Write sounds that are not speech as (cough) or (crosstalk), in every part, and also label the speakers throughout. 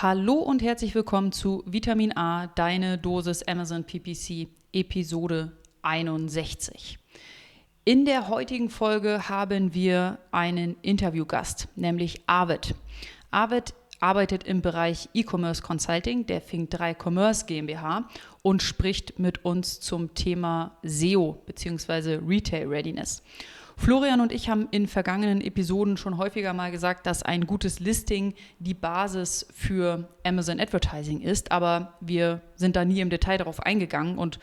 Speaker 1: Hallo und herzlich willkommen zu Vitamin A, deine Dosis Amazon PPC, Episode 61. In der heutigen Folge haben wir einen Interviewgast, nämlich Arvid. Arvid arbeitet im Bereich E-Commerce Consulting der Fink3 Commerce GmbH und spricht mit uns zum Thema SEO bzw. Retail Readiness. Florian und ich haben in vergangenen Episoden schon häufiger mal gesagt, dass ein gutes Listing die Basis für Amazon Advertising ist, aber wir sind da nie im Detail darauf eingegangen und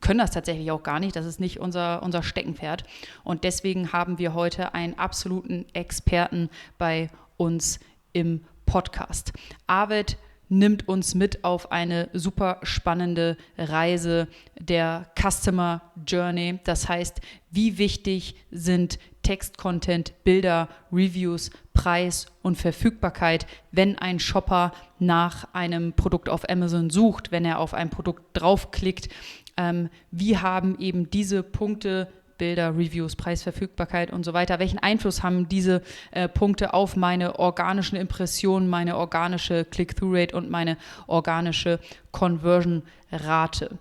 Speaker 1: können das tatsächlich auch gar nicht. Das ist nicht unser, unser Steckenpferd. Und deswegen haben wir heute einen absoluten Experten bei uns im Podcast. Arvid nimmt uns mit auf eine super spannende Reise der Customer Journey. Das heißt, wie wichtig sind Text-Content, Bilder, Reviews, Preis und Verfügbarkeit, wenn ein Shopper nach einem Produkt auf Amazon sucht, wenn er auf ein Produkt draufklickt. Ähm, wie haben eben diese Punkte Bilder, Reviews, Preisverfügbarkeit und so weiter. Welchen Einfluss haben diese äh, Punkte auf meine organischen Impressionen, meine organische Click-Through-Rate und meine organische Conversion-Rate?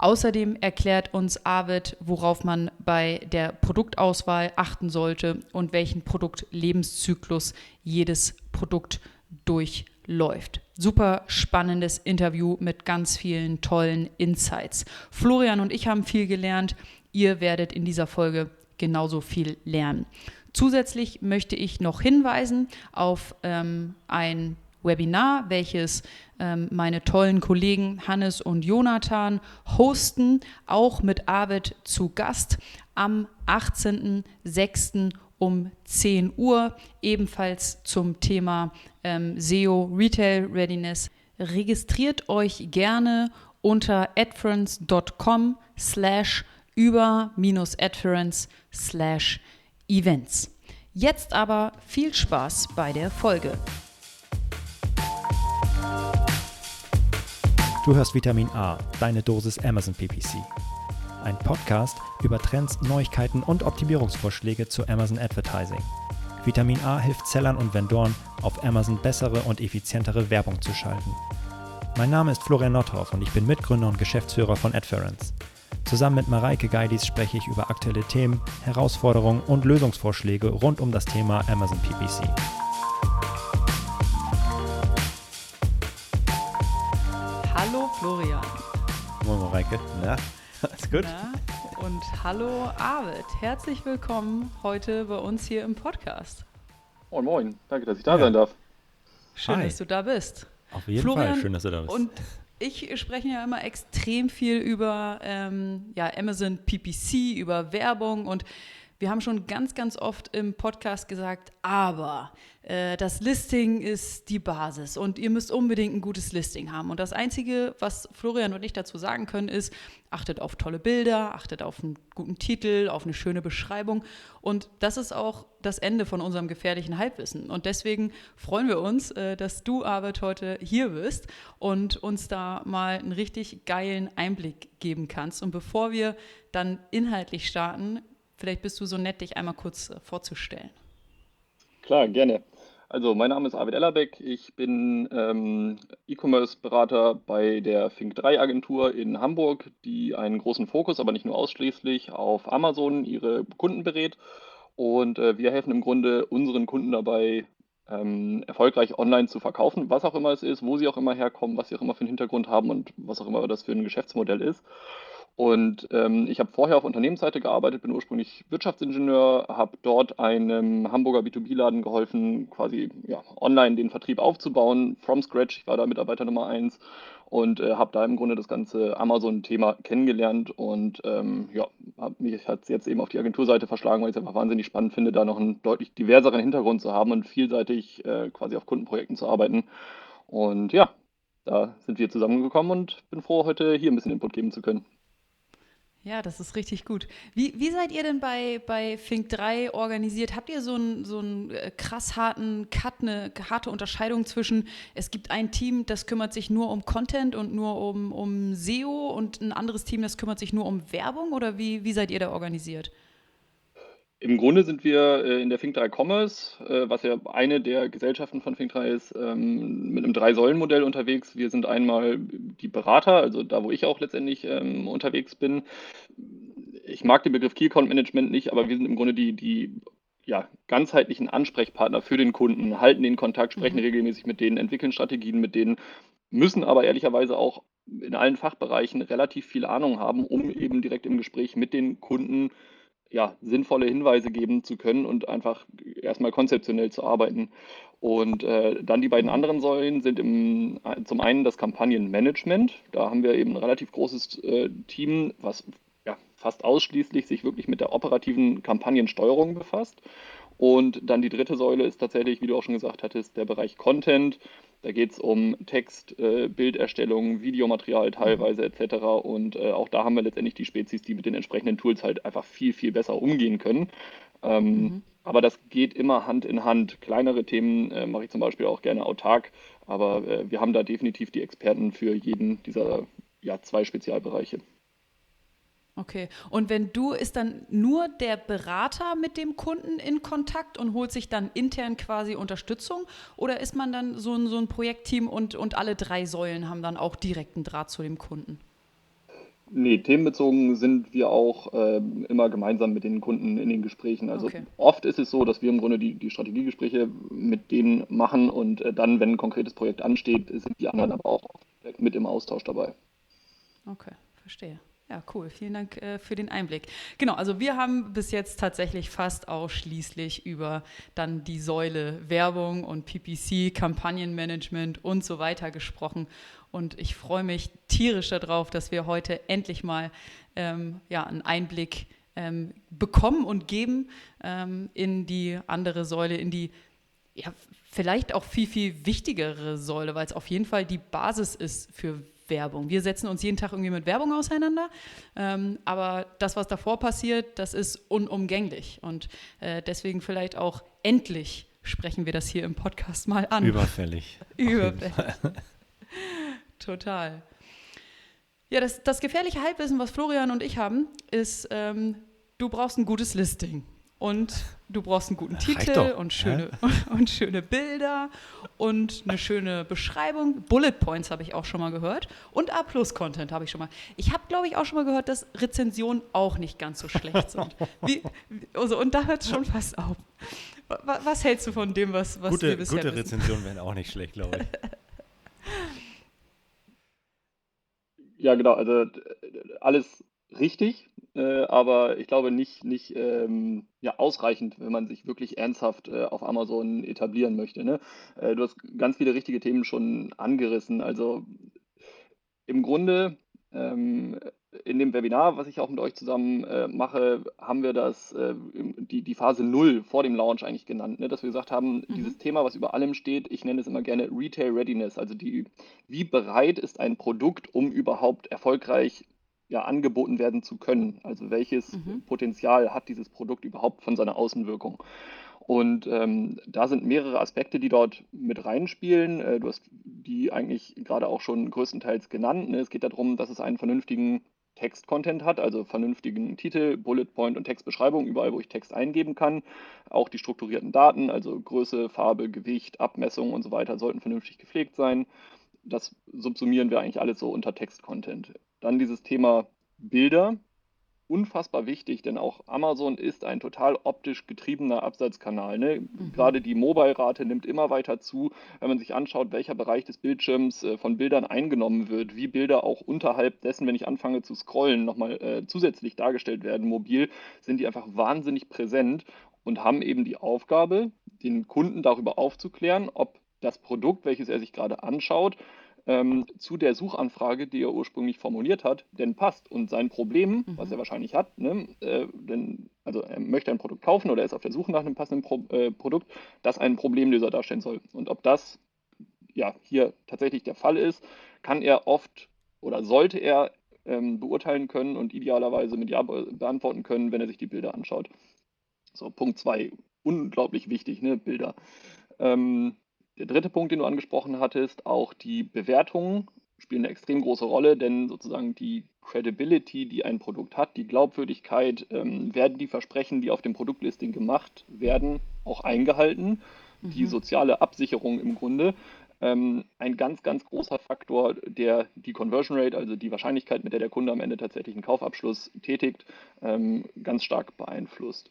Speaker 1: Außerdem erklärt uns Arvid, worauf man bei der Produktauswahl achten sollte und welchen Produktlebenszyklus jedes Produkt durchläuft. Super spannendes Interview mit ganz vielen tollen Insights. Florian und ich haben viel gelernt. Ihr werdet in dieser Folge genauso viel lernen. Zusätzlich möchte ich noch hinweisen auf ähm, ein Webinar, welches ähm, meine tollen Kollegen Hannes und Jonathan hosten, auch mit Arvid zu Gast am 18.06. um 10 Uhr, ebenfalls zum Thema ähm, SEO Retail Readiness. Registriert euch gerne unter adference.com slash über-adference slash events. Jetzt aber viel Spaß bei der Folge.
Speaker 2: Du hörst Vitamin A, deine Dosis Amazon PPC. Ein Podcast über Trends, Neuigkeiten und Optimierungsvorschläge zu Amazon Advertising. Vitamin A hilft Sellern und Vendoren, auf Amazon bessere und effizientere Werbung zu schalten. Mein Name ist Florian Nothoff und ich bin Mitgründer und Geschäftsführer von Adference. Zusammen mit Mareike Geidis spreche ich über aktuelle Themen, Herausforderungen und Lösungsvorschläge rund um das Thema Amazon PPC.
Speaker 1: Hallo Florian.
Speaker 2: Moin Mareike. Na, alles gut?
Speaker 1: Na? Und hallo Arvid. Herzlich willkommen heute bei uns hier im Podcast.
Speaker 3: Moin, moin. Danke, dass ich da ja. sein darf.
Speaker 1: Schön, Hi. dass du da bist.
Speaker 2: Auf jeden Florian Fall, schön, dass du da bist.
Speaker 1: Und ich spreche ja immer extrem viel über ähm, ja, Amazon PPC, über Werbung und wir haben schon ganz, ganz oft im Podcast gesagt, aber äh, das Listing ist die Basis und ihr müsst unbedingt ein gutes Listing haben. Und das Einzige, was Florian und ich dazu sagen können, ist, achtet auf tolle Bilder, achtet auf einen guten Titel, auf eine schöne Beschreibung. Und das ist auch das Ende von unserem gefährlichen Halbwissen. Und deswegen freuen wir uns, äh, dass du, Arbeit, heute hier bist und uns da mal einen richtig geilen Einblick geben kannst. Und bevor wir dann inhaltlich starten, vielleicht bist du so nett, dich einmal kurz äh, vorzustellen.
Speaker 3: Klar, gerne. Also, mein Name ist Arvid Ellerbeck. Ich bin ähm, E-Commerce-Berater bei der Fink3-Agentur in Hamburg, die einen großen Fokus, aber nicht nur ausschließlich, auf Amazon ihre Kunden berät. Und äh, wir helfen im Grunde unseren Kunden dabei, ähm, erfolgreich online zu verkaufen, was auch immer es ist, wo sie auch immer herkommen, was sie auch immer für einen Hintergrund haben und was auch immer das für ein Geschäftsmodell ist. Und ähm, ich habe vorher auf Unternehmensseite gearbeitet, bin ursprünglich Wirtschaftsingenieur, habe dort einem Hamburger B2B-Laden geholfen, quasi ja, online den Vertrieb aufzubauen, from scratch. Ich war da Mitarbeiter Nummer eins und äh, habe da im Grunde das ganze Amazon-Thema kennengelernt und ähm, ja, hab mich hat es jetzt eben auf die Agenturseite verschlagen, weil ich es einfach wahnsinnig spannend finde, da noch einen deutlich diverseren Hintergrund zu haben und vielseitig äh, quasi auf Kundenprojekten zu arbeiten. Und ja, da sind wir zusammengekommen und bin froh, heute hier ein bisschen Input geben zu können.
Speaker 1: Ja, das ist richtig gut. Wie, wie seid ihr denn bei, bei Fink 3 organisiert? Habt ihr so einen so äh, krass harten Cut, eine harte Unterscheidung zwischen, es gibt ein Team, das kümmert sich nur um Content und nur um, um SEO und ein anderes Team, das kümmert sich nur um Werbung? Oder wie, wie seid ihr da organisiert?
Speaker 3: Im Grunde sind wir äh, in der Fink3 Commerce, äh, was ja eine der Gesellschaften von Fink3 ist, ähm, mit einem Drei-Säulen-Modell unterwegs. Wir sind einmal die Berater, also da, wo ich auch letztendlich ähm, unterwegs bin. Ich mag den Begriff Key Account Management nicht, aber wir sind im Grunde die, die ja, ganzheitlichen Ansprechpartner für den Kunden, halten den Kontakt, sprechen mhm. regelmäßig mit denen, entwickeln Strategien mit denen, müssen aber ehrlicherweise auch in allen Fachbereichen relativ viel Ahnung haben, um eben direkt im Gespräch mit den Kunden ja, sinnvolle Hinweise geben zu können und einfach erstmal konzeptionell zu arbeiten. Und äh, dann die beiden anderen Säulen sind im, zum einen das Kampagnenmanagement. Da haben wir eben ein relativ großes äh, Team, was ja, fast ausschließlich sich wirklich mit der operativen Kampagnensteuerung befasst. Und dann die dritte Säule ist tatsächlich, wie du auch schon gesagt hattest, der Bereich Content. Da geht es um Text, äh, Bilderstellung, Videomaterial teilweise etc. Und äh, auch da haben wir letztendlich die Spezies, die mit den entsprechenden Tools halt einfach viel, viel besser umgehen können. Ähm, mhm. Aber das geht immer Hand in Hand. Kleinere Themen äh, mache ich zum Beispiel auch gerne autark, aber äh, wir haben da definitiv die Experten für jeden dieser ja, zwei Spezialbereiche.
Speaker 1: Okay. Und wenn du, ist dann nur der Berater mit dem Kunden in Kontakt und holt sich dann intern quasi Unterstützung? Oder ist man dann so ein, so ein Projektteam und, und alle drei Säulen haben dann auch direkten Draht zu dem Kunden?
Speaker 3: Nee, themenbezogen sind wir auch äh, immer gemeinsam mit den Kunden in den Gesprächen. Also okay. oft ist es so, dass wir im Grunde die, die Strategiegespräche mit denen machen und äh, dann, wenn ein konkretes Projekt ansteht, sind die anderen aber auch mit im Austausch dabei.
Speaker 1: Okay, verstehe. Ja, cool. Vielen Dank äh, für den Einblick. Genau, also wir haben bis jetzt tatsächlich fast ausschließlich über dann die Säule Werbung und PPC, Kampagnenmanagement und so weiter gesprochen. Und ich freue mich tierisch darauf, dass wir heute endlich mal ähm, ja, einen Einblick ähm, bekommen und geben ähm, in die andere Säule, in die ja, vielleicht auch viel, viel wichtigere Säule, weil es auf jeden Fall die Basis ist für Werbung. Wir setzen uns jeden Tag irgendwie mit Werbung auseinander, ähm, aber das, was davor passiert, das ist unumgänglich. Und äh, deswegen vielleicht auch endlich sprechen wir das hier im Podcast mal an.
Speaker 2: Überfällig.
Speaker 1: Überfällig. (laughs) Total. Ja, das, das gefährliche Halbwissen, was Florian und ich haben, ist, ähm, du brauchst ein gutes Listing und du brauchst einen guten Titel und schöne, (laughs) und schöne Bilder und eine schöne Beschreibung. Bullet Points habe ich auch schon mal gehört und A-Plus-Content habe ich schon mal. Ich habe, glaube ich, auch schon mal gehört, dass Rezensionen auch nicht ganz so schlecht sind. (laughs) Wie, also, und da hört es schon fast auf. Was hältst du von dem, was, was
Speaker 2: gute,
Speaker 1: wir bisher
Speaker 2: Gute Rezensionen wären auch nicht schlecht, glaube ich. (laughs)
Speaker 3: Ja, genau. Also alles richtig äh, aber ich glaube nicht, nicht ähm, ja, ausreichend, wenn man sich wirklich ernsthaft äh, auf Amazon etablieren möchte. Ne? Äh, du hast ganz viele richtige Themen schon angerissen. Also im Grunde ähm, in dem Webinar, was ich auch mit euch zusammen äh, mache, haben wir das, äh, die, die Phase 0 vor dem Launch eigentlich genannt, ne? dass wir gesagt haben, mhm. dieses Thema, was über allem steht, ich nenne es immer gerne Retail Readiness, also die, wie bereit ist ein Produkt, um überhaupt erfolgreich ja, angeboten werden zu können. Also welches mhm. Potenzial hat dieses Produkt überhaupt von seiner Außenwirkung? Und ähm, da sind mehrere Aspekte, die dort mit reinspielen. Äh, du hast die eigentlich gerade auch schon größtenteils genannt. Ne? Es geht darum, dass es einen vernünftigen Text-Content hat, also vernünftigen Titel, Bullet Point und Textbeschreibung, überall, wo ich Text eingeben kann. Auch die strukturierten Daten, also Größe, Farbe, Gewicht, Abmessung und so weiter, sollten vernünftig gepflegt sein. Das subsumieren wir eigentlich alles so unter Text-Content. Dann dieses Thema Bilder. Unfassbar wichtig, denn auch Amazon ist ein total optisch getriebener Absatzkanal. Ne? Mhm. Gerade die Mobile-Rate nimmt immer weiter zu, wenn man sich anschaut, welcher Bereich des Bildschirms äh, von Bildern eingenommen wird, wie Bilder auch unterhalb dessen, wenn ich anfange zu scrollen, nochmal äh, zusätzlich dargestellt werden, mobil, sind die einfach wahnsinnig präsent und haben eben die Aufgabe, den Kunden darüber aufzuklären, ob das Produkt, welches er sich gerade anschaut, ähm, zu der Suchanfrage, die er ursprünglich formuliert hat, denn passt. Und sein Problem, mhm. was er wahrscheinlich hat, ne, äh, denn, also er möchte ein Produkt kaufen oder er ist auf der Suche nach einem passenden Pro äh, Produkt, das einen Problemlöser darstellen soll. Und ob das ja hier tatsächlich der Fall ist, kann er oft oder sollte er ähm, beurteilen können und idealerweise mit Ja beantworten können, wenn er sich die Bilder anschaut. So, Punkt 2, unglaublich wichtig, ne, Bilder. Ähm, der dritte Punkt, den du angesprochen hattest, auch die Bewertungen spielen eine extrem große Rolle, denn sozusagen die Credibility, die ein Produkt hat, die Glaubwürdigkeit, ähm, werden die Versprechen, die auf dem Produktlisting gemacht werden, auch eingehalten. Mhm. Die soziale Absicherung im Grunde. Ähm, ein ganz, ganz großer Faktor, der die Conversion Rate, also die Wahrscheinlichkeit, mit der der Kunde am Ende tatsächlich einen Kaufabschluss tätigt, ähm, ganz stark beeinflusst.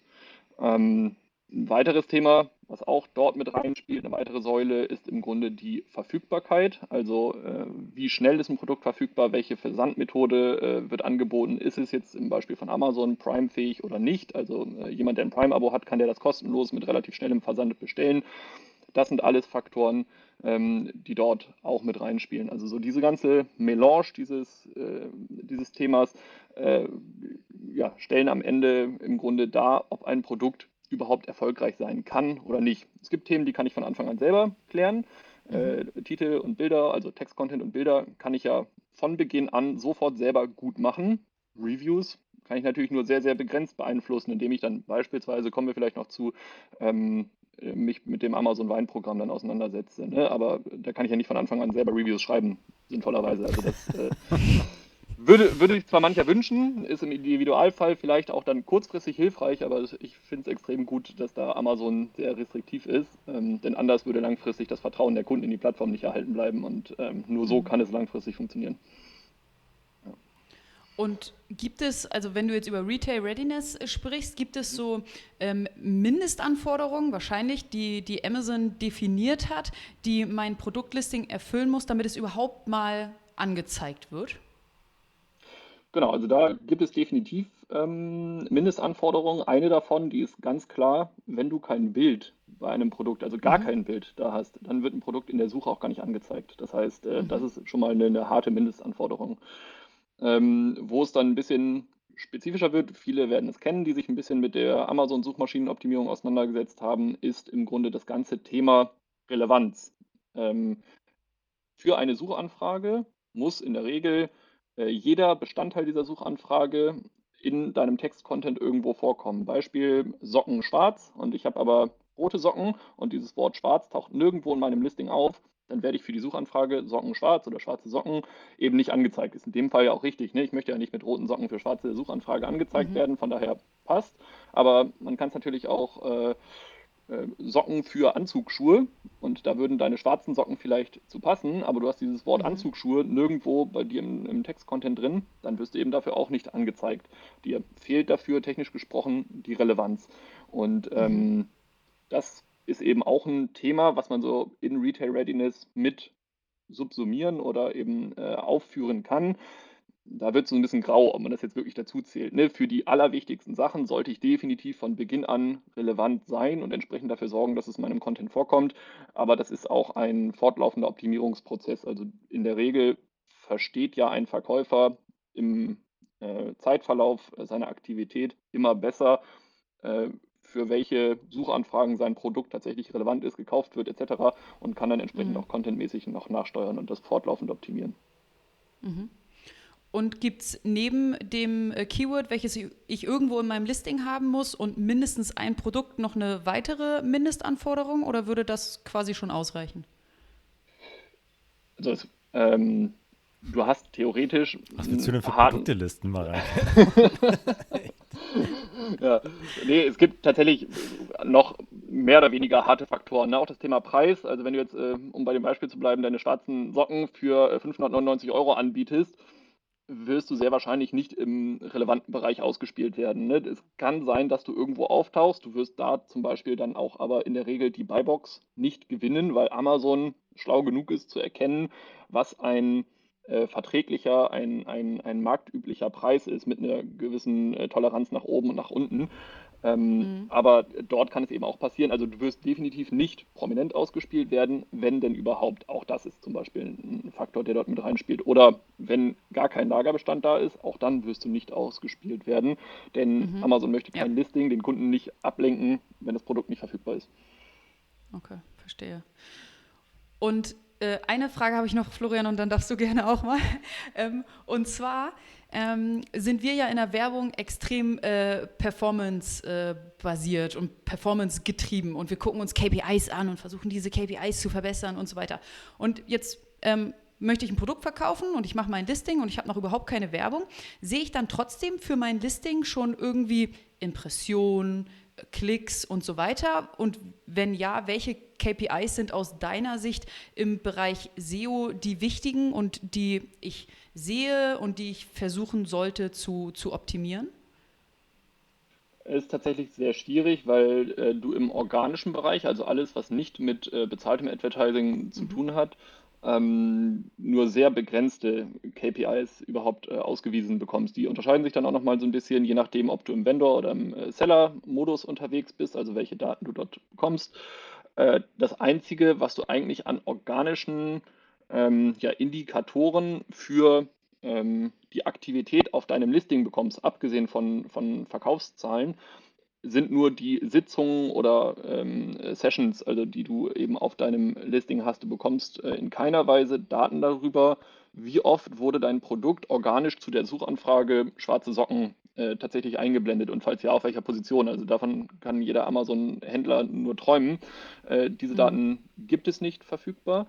Speaker 3: Ähm, ein weiteres Thema, was auch dort mit reinspielt, eine weitere Säule, ist im Grunde die Verfügbarkeit. Also äh, wie schnell ist ein Produkt verfügbar, welche Versandmethode äh, wird angeboten, ist es jetzt im Beispiel von Amazon Prime-fähig oder nicht. Also äh, jemand, der ein Prime-Abo hat, kann der das kostenlos mit relativ schnellem Versand bestellen. Das sind alles Faktoren, ähm, die dort auch mit reinspielen. Also so diese ganze Melange dieses, äh, dieses Themas äh, ja, stellen am Ende im Grunde dar, ob ein Produkt überhaupt erfolgreich sein kann oder nicht. Es gibt Themen, die kann ich von Anfang an selber klären. Mhm. Äh, Titel und Bilder, also Text-Content und Bilder, kann ich ja von Beginn an sofort selber gut machen. Reviews kann ich natürlich nur sehr, sehr begrenzt beeinflussen, indem ich dann beispielsweise, kommen wir vielleicht noch zu, ähm, mich mit dem Amazon Weinprogramm dann auseinandersetze. Ne? Aber da kann ich ja nicht von Anfang an selber Reviews schreiben, sinnvollerweise. Also das äh, (laughs) würde, würde sich zwar mancher wünschen, ist im Individualfall vielleicht auch dann kurzfristig hilfreich, aber ich finde es extrem gut, dass da Amazon sehr restriktiv ist, ähm, denn anders würde langfristig das Vertrauen der Kunden in die Plattform nicht erhalten bleiben und ähm, nur so mhm. kann es langfristig funktionieren.
Speaker 1: Und gibt es, also wenn du jetzt über Retail Readiness sprichst, gibt es so ähm, Mindestanforderungen, wahrscheinlich, die, die Amazon definiert hat, die mein Produktlisting erfüllen muss, damit es überhaupt mal angezeigt wird?
Speaker 3: Genau, also da gibt es definitiv ähm, Mindestanforderungen. Eine davon, die ist ganz klar, wenn du kein Bild bei einem Produkt, also gar mhm. kein Bild da hast, dann wird ein Produkt in der Suche auch gar nicht angezeigt. Das heißt, äh, mhm. das ist schon mal eine, eine harte Mindestanforderung. Ähm, wo es dann ein bisschen spezifischer wird, viele werden es kennen, die sich ein bisschen mit der Amazon-Suchmaschinenoptimierung auseinandergesetzt haben, ist im Grunde das ganze Thema Relevanz. Ähm, für eine Suchanfrage muss in der Regel jeder Bestandteil dieser Suchanfrage in deinem Text-Content irgendwo vorkommen. Beispiel Socken schwarz und ich habe aber rote Socken und dieses Wort schwarz taucht nirgendwo in meinem Listing auf, dann werde ich für die Suchanfrage Socken schwarz oder schwarze Socken eben nicht angezeigt. Ist in dem Fall ja auch richtig. Ne? Ich möchte ja nicht mit roten Socken für schwarze Suchanfrage angezeigt mhm. werden, von daher passt. Aber man kann es natürlich auch äh, äh, Socken für Anzugsschuhe und da würden deine schwarzen Socken vielleicht zu passen, aber du hast dieses Wort mhm. Anzugsschuhe nirgendwo bei dir im, im Textcontent drin, dann wirst du eben dafür auch nicht angezeigt. Dir fehlt dafür technisch gesprochen die Relevanz. Und ähm, mhm. das ist eben auch ein Thema, was man so in Retail Readiness mit subsumieren oder eben äh, aufführen kann da wird es so ein bisschen grau, ob man das jetzt wirklich dazu zählt. Ne? Für die allerwichtigsten Sachen sollte ich definitiv von Beginn an relevant sein und entsprechend dafür sorgen, dass es in meinem Content vorkommt. Aber das ist auch ein fortlaufender Optimierungsprozess. Also in der Regel versteht ja ein Verkäufer im äh, Zeitverlauf seiner Aktivität immer besser, äh, für welche Suchanfragen sein Produkt tatsächlich relevant ist, gekauft wird etc. und kann dann entsprechend mhm. auch contentmäßig noch nachsteuern und das fortlaufend optimieren.
Speaker 1: Mhm. Und gibt es neben dem äh, Keyword, welches ich irgendwo in meinem Listing haben muss und mindestens ein Produkt noch eine weitere Mindestanforderung oder würde das quasi schon ausreichen?
Speaker 3: Also, ähm, du hast theoretisch.
Speaker 2: Was willst du denn für Produktelisten mal rein? (laughs)
Speaker 3: ja, nee, es gibt tatsächlich noch mehr oder weniger harte Faktoren. Ne? Auch das Thema Preis. Also, wenn du jetzt, äh, um bei dem Beispiel zu bleiben, deine schwarzen Socken für 599 äh, Euro anbietest, wirst du sehr wahrscheinlich nicht im relevanten Bereich ausgespielt werden. Ne? Es kann sein, dass du irgendwo auftauchst. Du wirst da zum Beispiel dann auch aber in der Regel die Buybox nicht gewinnen, weil Amazon schlau genug ist zu erkennen, was ein äh, verträglicher, ein, ein, ein marktüblicher Preis ist mit einer gewissen äh, Toleranz nach oben und nach unten. Ähm, mhm. Aber dort kann es eben auch passieren. Also du wirst definitiv nicht prominent ausgespielt werden, wenn denn überhaupt. Auch das ist zum Beispiel ein Faktor, der dort mit reinspielt. Oder wenn gar kein Lagerbestand da ist, auch dann wirst du nicht ausgespielt werden. Denn mhm. Amazon möchte kein ja. Listing, den Kunden nicht ablenken, wenn das Produkt nicht verfügbar ist.
Speaker 1: Okay, verstehe. Und äh, eine Frage habe ich noch, Florian, und dann darfst du gerne auch mal. (laughs) Ähm, und zwar ähm, sind wir ja in der Werbung extrem äh, performance-basiert äh, und performance-getrieben und wir gucken uns KPIs an und versuchen diese KPIs zu verbessern und so weiter. Und jetzt ähm, möchte ich ein Produkt verkaufen und ich mache mein Listing und ich habe noch überhaupt keine Werbung, sehe ich dann trotzdem für mein Listing schon irgendwie Impressionen, Klicks und so weiter? Und wenn ja, welche KPIs sind aus deiner Sicht im Bereich SEO die wichtigen und die ich sehe und die ich versuchen sollte zu, zu optimieren?
Speaker 3: ist tatsächlich sehr schwierig, weil äh, du im organischen Bereich, also alles, was nicht mit äh, bezahltem Advertising zu mhm. tun hat, ähm, nur sehr begrenzte KPIs überhaupt äh, ausgewiesen bekommst. Die unterscheiden sich dann auch nochmal so ein bisschen, je nachdem, ob du im Vendor- oder im äh, Seller-Modus unterwegs bist, also welche Daten du dort bekommst. Äh, das Einzige, was du eigentlich an organischen ähm, ja, Indikatoren für ähm, die Aktivität auf deinem Listing bekommst, abgesehen von, von Verkaufszahlen, sind nur die Sitzungen oder ähm, Sessions, also die du eben auf deinem Listing hast. Du bekommst äh, in keiner Weise Daten darüber, wie oft wurde dein Produkt organisch zu der Suchanfrage schwarze Socken äh, tatsächlich eingeblendet und falls ja, auf welcher Position. Also davon kann jeder Amazon-Händler nur träumen. Äh, diese mhm. Daten gibt es nicht verfügbar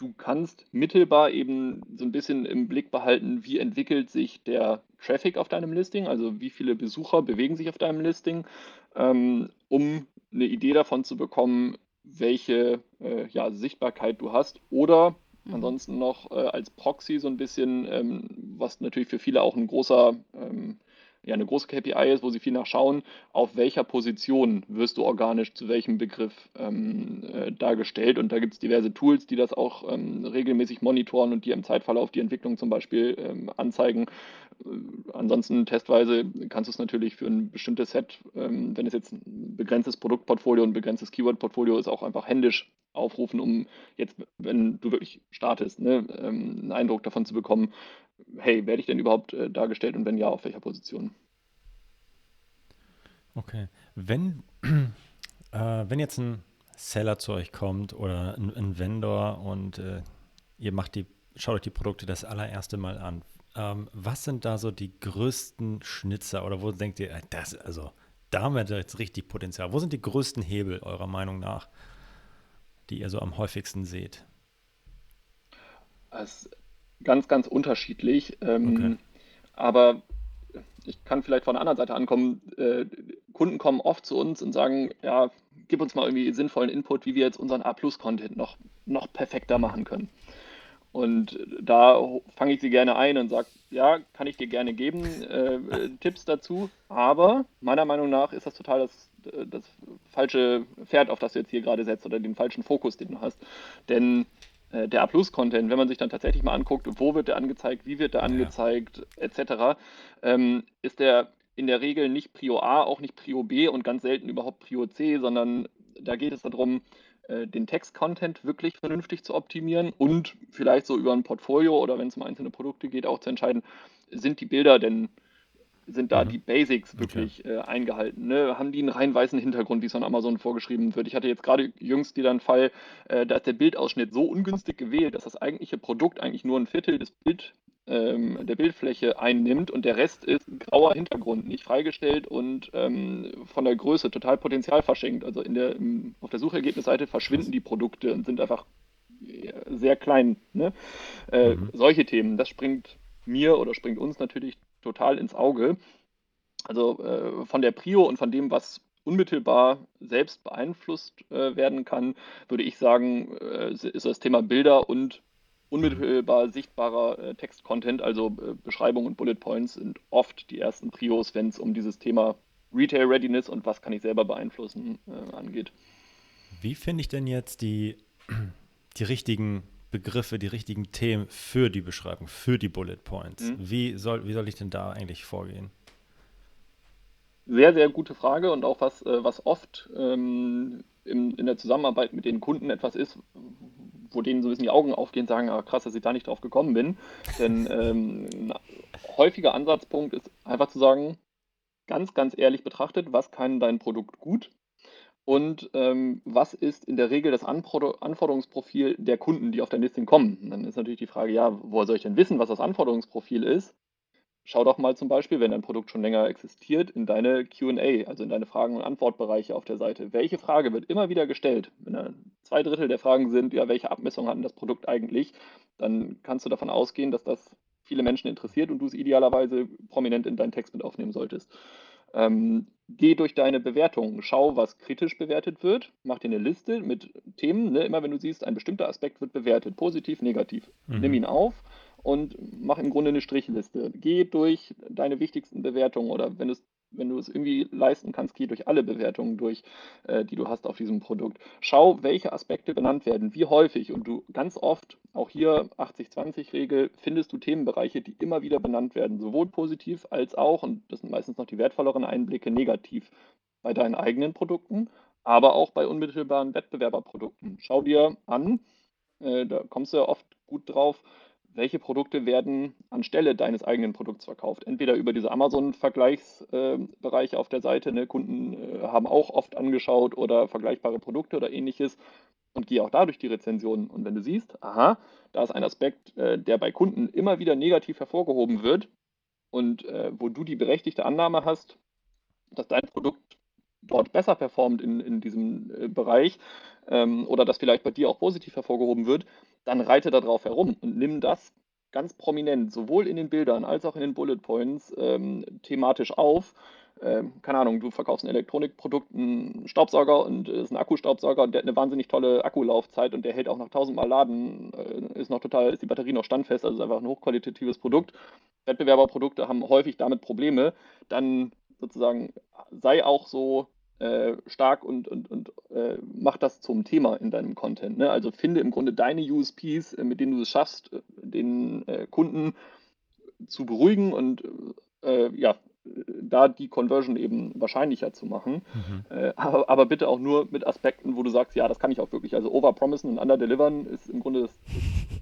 Speaker 3: du kannst mittelbar eben so ein bisschen im Blick behalten, wie entwickelt sich der Traffic auf deinem Listing, also wie viele Besucher bewegen sich auf deinem Listing, ähm, um eine Idee davon zu bekommen, welche äh, ja, Sichtbarkeit du hast. Oder mhm. ansonsten noch äh, als Proxy so ein bisschen, ähm, was natürlich für viele auch ein großer ähm, ja eine große KPI ist, wo sie viel nachschauen, auf welcher Position wirst du organisch zu welchem Begriff ähm, äh, dargestellt. Und da gibt es diverse Tools, die das auch ähm, regelmäßig monitoren und dir im Zeitverlauf die Entwicklung zum Beispiel ähm, anzeigen. Äh, ansonsten testweise kannst du es natürlich für ein bestimmtes Set, ähm, wenn es jetzt ein begrenztes Produktportfolio und ein begrenztes Keyword-Portfolio ist, auch einfach händisch aufrufen, um jetzt, wenn du wirklich startest, ne, ähm, einen Eindruck davon zu bekommen, hey, werde ich denn überhaupt äh, dargestellt und wenn ja, auf welcher Position?
Speaker 2: Okay. Wenn, (clears throat) äh, wenn jetzt ein Seller zu euch kommt oder ein, ein Vendor und äh, ihr macht die, schaut euch die Produkte das allererste Mal an, ähm, was sind da so die größten Schnitzer oder wo denkt ihr, äh, das, also da haben wir jetzt richtig Potenzial. Wo sind die größten Hebel eurer Meinung nach, die ihr so am häufigsten seht?
Speaker 3: Es ganz, ganz unterschiedlich. Ähm, okay. Aber ich kann vielleicht von der anderen Seite ankommen. Äh, Kunden kommen oft zu uns und sagen, ja, gib uns mal irgendwie sinnvollen Input, wie wir jetzt unseren A-Plus-Content noch, noch perfekter machen können. Und da fange ich sie gerne ein und sage, ja, kann ich dir gerne geben, äh, (laughs) Tipps dazu. Aber meiner Meinung nach ist das total das, das falsche Pferd, auf das du jetzt hier gerade setzt oder den falschen Fokus, den du hast. Denn äh, der A-Plus-Content, wenn man sich dann tatsächlich mal anguckt, wo wird der angezeigt, wie wird der angezeigt, ja. etc., ähm, ist der in der Regel nicht Prio A, auch nicht Prio B und ganz selten überhaupt Prio C, sondern da geht es darum, äh, den Text-Content wirklich vernünftig zu optimieren und vielleicht so über ein Portfolio oder wenn es um einzelne Produkte geht, auch zu entscheiden, sind die Bilder denn sind da mhm. die Basics wirklich okay. äh, eingehalten? Ne? Haben die einen rein weißen Hintergrund, wie es von Amazon vorgeschrieben wird? Ich hatte jetzt gerade jüngst wieder einen Fall, äh, da ist der Bildausschnitt so ungünstig gewählt, dass das eigentliche Produkt eigentlich nur ein Viertel des Bild, ähm, der Bildfläche einnimmt und der Rest ist grauer Hintergrund, nicht freigestellt und ähm, von der Größe total Potenzial verschenkt. Also in der, im, auf der Suchergebnisseite verschwinden die Produkte und sind einfach sehr klein. Ne? Äh, mhm. Solche Themen, das springt mir oder springt uns natürlich total ins Auge. Also äh, von der Prio und von dem, was unmittelbar selbst beeinflusst äh, werden kann, würde ich sagen, äh, ist das Thema Bilder und unmittelbar sichtbarer äh, Text-Content, also äh, Beschreibung und Bullet Points sind oft die ersten Prios, wenn es um dieses Thema Retail Readiness und was kann ich selber beeinflussen äh, angeht.
Speaker 2: Wie finde ich denn jetzt die, die richtigen Begriffe, die richtigen Themen für die Beschreibung, für die Bullet Points? Mhm. Wie, soll, wie soll ich denn da eigentlich vorgehen?
Speaker 3: Sehr, sehr gute Frage und auch was, äh, was oft ähm, in, in der Zusammenarbeit mit den Kunden etwas ist, wo denen so ein bisschen die Augen aufgehen und sagen, ah, krass, dass ich da nicht drauf gekommen bin. Denn (laughs) ähm, ein häufiger Ansatzpunkt ist einfach zu sagen, ganz, ganz ehrlich betrachtet, was kann dein Produkt gut und ähm, was ist in der Regel das Anforderungsprofil der Kunden, die auf dein Listing kommen? Und dann ist natürlich die Frage, ja, woher soll ich denn wissen, was das Anforderungsprofil ist? Schau doch mal zum Beispiel, wenn dein Produkt schon länger existiert, in deine QA, also in deine Fragen- und Antwortbereiche auf der Seite. Welche Frage wird immer wieder gestellt? Wenn da zwei Drittel der Fragen sind, ja, welche Abmessung hat denn das Produkt eigentlich? dann kannst du davon ausgehen, dass das viele Menschen interessiert und du es idealerweise prominent in deinen Text mit aufnehmen solltest. Ähm, geh durch deine Bewertungen, schau, was kritisch bewertet wird, mach dir eine Liste mit Themen. Ne? Immer wenn du siehst, ein bestimmter Aspekt wird bewertet, positiv, negativ, mhm. nimm ihn auf und mach im Grunde eine Strichliste. Geh durch deine wichtigsten Bewertungen oder wenn es wenn du es irgendwie leisten kannst, geh durch alle Bewertungen durch, äh, die du hast auf diesem Produkt. Schau, welche Aspekte benannt werden, wie häufig. Und du ganz oft, auch hier 80-20-Regel, findest du Themenbereiche, die immer wieder benannt werden, sowohl positiv als auch, und das sind meistens noch die wertvolleren Einblicke, negativ bei deinen eigenen Produkten, aber auch bei unmittelbaren Wettbewerberprodukten. Schau dir an, äh, da kommst du ja oft gut drauf, welche Produkte werden anstelle deines eigenen Produkts verkauft. Entweder über diese Amazon-Vergleichsbereiche auf der Seite, ne? Kunden äh, haben auch oft angeschaut oder vergleichbare Produkte oder ähnliches und gehe auch dadurch die Rezensionen. Und wenn du siehst, aha, da ist ein Aspekt, äh, der bei Kunden immer wieder negativ hervorgehoben wird und äh, wo du die berechtigte Annahme hast, dass dein Produkt dort besser performt in, in diesem äh, Bereich ähm, oder das vielleicht bei dir auch positiv hervorgehoben wird, dann reite da drauf herum und nimm das ganz prominent, sowohl in den Bildern als auch in den Bullet Points, ähm, thematisch auf. Ähm, keine Ahnung, du verkaufst ein Elektronikprodukt, einen Staubsauger und es ist ein Akkustaubsauger und der hat eine wahnsinnig tolle Akkulaufzeit und der hält auch nach 1000 Mal Laden, äh, ist noch total, ist die Batterie noch standfest, also ist einfach ein hochqualitatives Produkt. Wettbewerberprodukte haben häufig damit Probleme. Dann sozusagen sei auch so äh, stark und, und, und äh, mach das zum Thema in deinem Content. Ne? Also finde im Grunde deine USPs, äh, mit denen du es schaffst, äh, den äh, Kunden zu beruhigen und ja, da die Conversion eben wahrscheinlicher zu machen. Mhm. aber, aber, bitte auch nur mit Aspekten, wo du sagst, ja, das kann ich auch wirklich. Also overpromisen und underdelivern ist im Grunde das,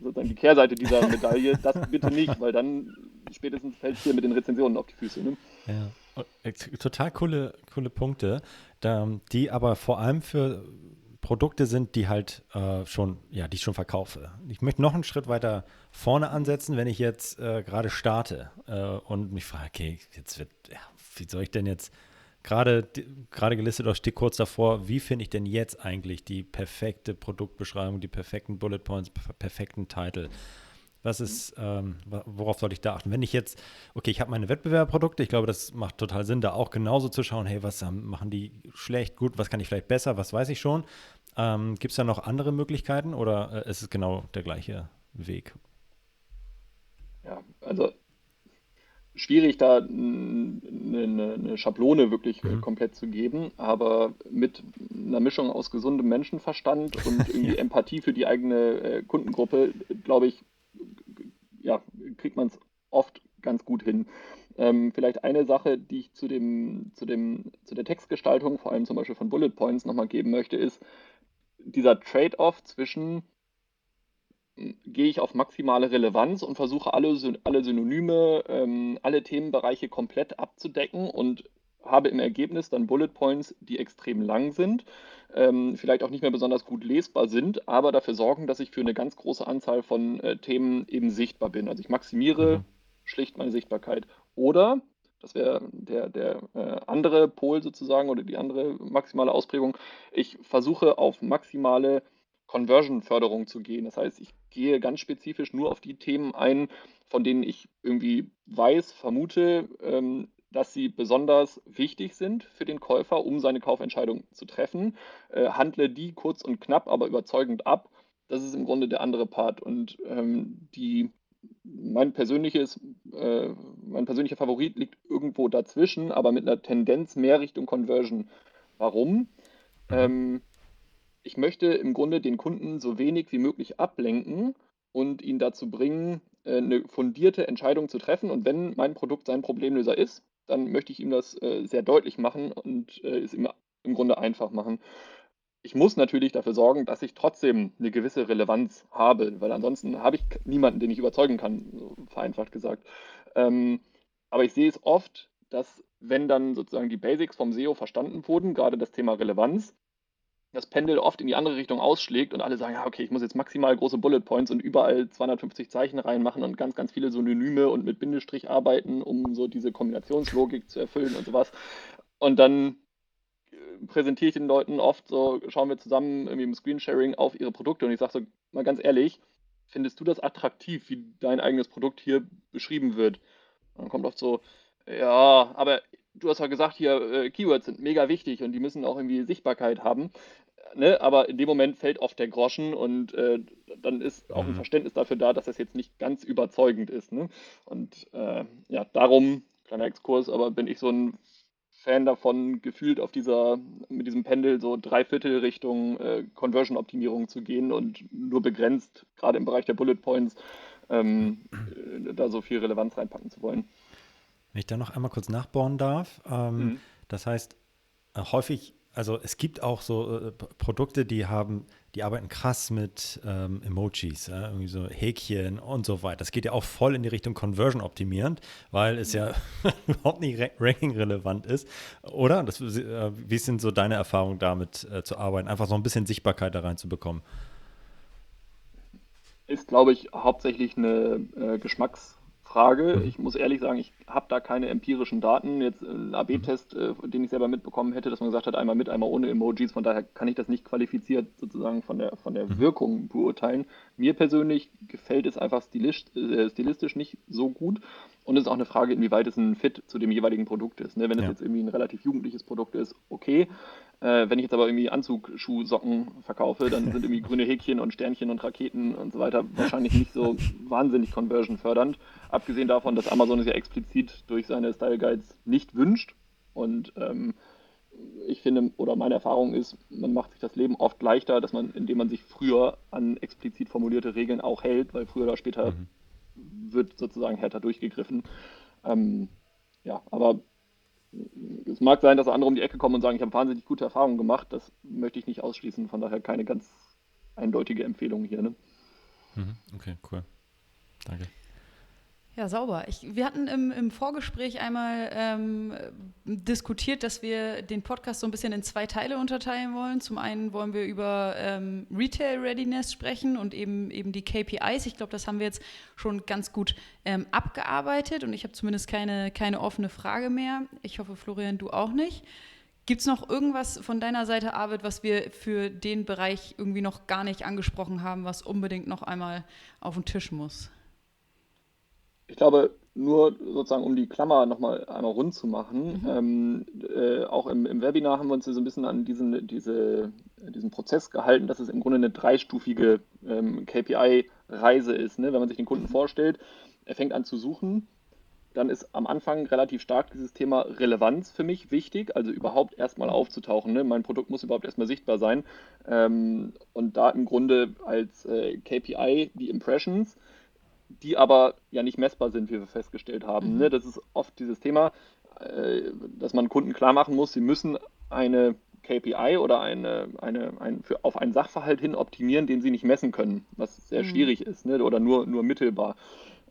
Speaker 3: sozusagen die Kehrseite dieser (laughs) Medaille. Das bitte nicht, weil dann spätestens fällt es dir mit den Rezensionen auf die Füße. Ne?
Speaker 2: Ja. Äh, total coole, coole Punkte, die aber vor allem für Produkte sind, die halt äh, schon, ja, die ich schon verkaufe. Ich möchte noch einen Schritt weiter vorne ansetzen, wenn ich jetzt äh, gerade starte und mich frage, okay, jetzt wird, ja, wie soll ich denn jetzt gerade gerade gelistet oder steht kurz davor, wie finde ich denn jetzt eigentlich die perfekte Produktbeschreibung, die perfekten Bullet Points, perfekten Titel? Was ist, ähm, worauf sollte ich da achten? Wenn ich jetzt, okay, ich habe meine Wettbewerberprodukte, ich glaube, das macht total Sinn, da auch genauso zu schauen, hey, was machen die schlecht, gut, was kann ich vielleicht besser, was weiß ich schon. Ähm, Gibt es da noch andere Möglichkeiten oder äh, ist es genau der gleiche Weg?
Speaker 3: Ja, also schwierig da eine, eine, eine Schablone wirklich mhm. komplett zu geben, aber mit einer Mischung aus gesundem Menschenverstand und (laughs) irgendwie Empathie für die eigene äh, Kundengruppe, glaube ich, ja, kriegt man es oft ganz gut hin. Ähm, vielleicht eine Sache, die ich zu, dem, zu, dem, zu der Textgestaltung, vor allem zum Beispiel von Bullet Points, nochmal geben möchte, ist dieser Trade-off zwischen hm, gehe ich auf maximale Relevanz und versuche alle, alle Synonyme, ähm, alle Themenbereiche komplett abzudecken und habe im Ergebnis dann Bullet Points, die extrem lang sind, ähm, vielleicht auch nicht mehr besonders gut lesbar sind, aber dafür sorgen, dass ich für eine ganz große Anzahl von äh, Themen eben sichtbar bin. Also ich maximiere mhm. Schlicht meine Sichtbarkeit. Oder, das wäre der, der äh, andere Pol sozusagen oder die andere maximale Ausprägung, ich versuche auf maximale Conversion-Förderung zu gehen. Das heißt, ich gehe ganz spezifisch nur auf die Themen ein, von denen ich irgendwie weiß, vermute, ähm, dass sie besonders wichtig sind für den Käufer, um seine Kaufentscheidung zu treffen. Äh, handle die kurz und knapp, aber überzeugend ab. Das ist im Grunde der andere Part. Und ähm, die, mein, persönliches, äh, mein persönlicher Favorit liegt irgendwo dazwischen, aber mit einer Tendenz mehr Richtung Conversion. Warum? Ähm, ich möchte im Grunde den Kunden so wenig wie möglich ablenken und ihn dazu bringen, äh, eine fundierte Entscheidung zu treffen. Und wenn mein Produkt sein Problemlöser ist, dann möchte ich ihm das äh, sehr deutlich machen und äh, es ihm im Grunde einfach machen. Ich muss natürlich dafür sorgen, dass ich trotzdem eine gewisse Relevanz habe, weil ansonsten habe ich niemanden, den ich überzeugen kann, so vereinfacht gesagt. Ähm, aber ich sehe es oft, dass wenn dann sozusagen die Basics vom SEO verstanden wurden, gerade das Thema Relevanz, das Pendel oft in die andere Richtung ausschlägt und alle sagen, ja, okay, ich muss jetzt maximal große Bullet Points und überall 250 Zeichen reinmachen und ganz, ganz viele Synonyme und mit Bindestrich arbeiten, um so diese Kombinationslogik zu erfüllen und sowas. Und dann präsentiere ich den Leuten oft so, schauen wir zusammen irgendwie im Screensharing auf ihre Produkte und ich sage so, mal ganz ehrlich, findest du das attraktiv, wie dein eigenes Produkt hier beschrieben wird? Und dann kommt oft so, ja, aber du hast ja gesagt, hier äh, Keywords sind mega wichtig und die müssen auch irgendwie Sichtbarkeit haben. Ne? Aber in dem Moment fällt oft der Groschen und äh, dann ist auch ein
Speaker 2: Mhm.
Speaker 3: Verständnis dafür da, dass das jetzt nicht ganz überzeugend ist. Ne? Und äh, ja, darum, kleiner Exkurs, aber bin ich so ein Fan davon, gefühlt auf dieser, mit diesem Pendel so dreiviertel Richtung äh, Conversion-Optimierung zu gehen und nur begrenzt, gerade im Bereich der Bullet Points, ähm, äh, da so viel Relevanz reinpacken zu wollen.
Speaker 2: Wenn ich da noch einmal kurz nachbauen darf, ähm,
Speaker 3: Mhm.
Speaker 2: das heißt, äh, häufig, also es gibt auch so äh, Produkte, die haben, die arbeiten krass mit ähm, Emojis, ja, irgendwie so Häkchen und so weiter. Das geht ja auch voll in die Richtung Conversion optimierend, weil es ja (laughs) überhaupt nicht ra- ranking-relevant ist, oder? Das, äh, wie sind so deine Erfahrungen damit äh, zu arbeiten, einfach so ein bisschen Sichtbarkeit da reinzubekommen?
Speaker 3: Ist, glaube ich, hauptsächlich eine äh, Geschmacksfrage.
Speaker 2: Mhm.
Speaker 3: Ich muss ehrlich sagen, ich habe da keine empirischen Daten. Jetzt äh, ein AB-Test, äh, den ich selber mitbekommen hätte, dass man gesagt hat, einmal mit, einmal ohne Emojis. Von daher kann ich das nicht qualifiziert sozusagen von der, von der
Speaker 2: Mhm.
Speaker 3: Wirkung beurteilen. Mir persönlich gefällt es einfach äh, stilistisch nicht so gut. Und es ist auch eine Frage, inwieweit es ein Fit zu dem jeweiligen Produkt ist. Ne? Wenn es
Speaker 2: Ja.
Speaker 3: jetzt irgendwie ein relativ jugendliches Produkt ist, okay. Äh, wenn ich jetzt aber irgendwie Anzugsschuhsocken verkaufe, dann sind irgendwie (laughs) grüne Häkchen und Sternchen und Raketen und so weiter wahrscheinlich nicht so (laughs) wahnsinnig conversion fördernd. Abgesehen davon, dass Amazon es ja explizit durch seine Style Guides nicht wünscht. Und ähm, ich finde, oder meine Erfahrung ist, man macht sich das Leben oft leichter, dass man, indem man sich früher an explizit formulierte Regeln auch hält, weil früher oder später
Speaker 2: Mhm.
Speaker 3: Wird sozusagen härter durchgegriffen. Ähm, ja, aber es mag sein, dass andere um die Ecke kommen und sagen, ich habe wahnsinnig gute Erfahrungen gemacht. Das möchte ich nicht ausschließen. Von daher keine ganz eindeutige Empfehlung hier. Ne?
Speaker 2: Mhm. Okay, cool. Danke.
Speaker 1: Ja, sauber. Ich, wir hatten im, im Vorgespräch einmal ähm, diskutiert, dass wir den Podcast so ein bisschen in zwei Teile unterteilen wollen. Zum einen wollen wir über ähm, Retail Readiness sprechen und eben, eben die KPIs. Ich glaube, das haben wir jetzt schon ganz gut ähm, abgearbeitet und ich habe zumindest keine, keine offene Frage mehr. Ich hoffe, Florian, du auch nicht. Gibt es noch irgendwas von deiner Seite, Arvid, was wir für den Bereich irgendwie noch gar nicht angesprochen haben, was unbedingt noch einmal auf den Tisch muss?
Speaker 3: Ich glaube, nur sozusagen, um die Klammer nochmal einmal rund zu machen,
Speaker 1: Mhm.
Speaker 3: ähm, äh, auch im, im Webinar haben wir uns so ein bisschen an diesen, diese, diesen Prozess gehalten, dass es im Grunde eine dreistufige ähm, KPI-Reise ist. Ne? Wenn man sich den Kunden vorstellt, er fängt an zu suchen, dann ist am Anfang relativ stark dieses Thema Relevanz für mich wichtig, also überhaupt erstmal aufzutauchen. Ne? Mein Produkt muss überhaupt erstmal sichtbar sein. Ähm, und da im Grunde als äh, KPI die Impressions, die aber ja nicht messbar sind, wie wir festgestellt haben.
Speaker 1: Mhm.
Speaker 3: Ne? Das ist oft dieses Thema, äh, dass man Kunden klar machen muss, sie müssen eine KPI oder eine, eine, ein, für, auf einen Sachverhalt hin optimieren, den sie nicht messen können, was sehr
Speaker 1: Mhm.
Speaker 3: schwierig ist ne? oder nur, nur mittelbar.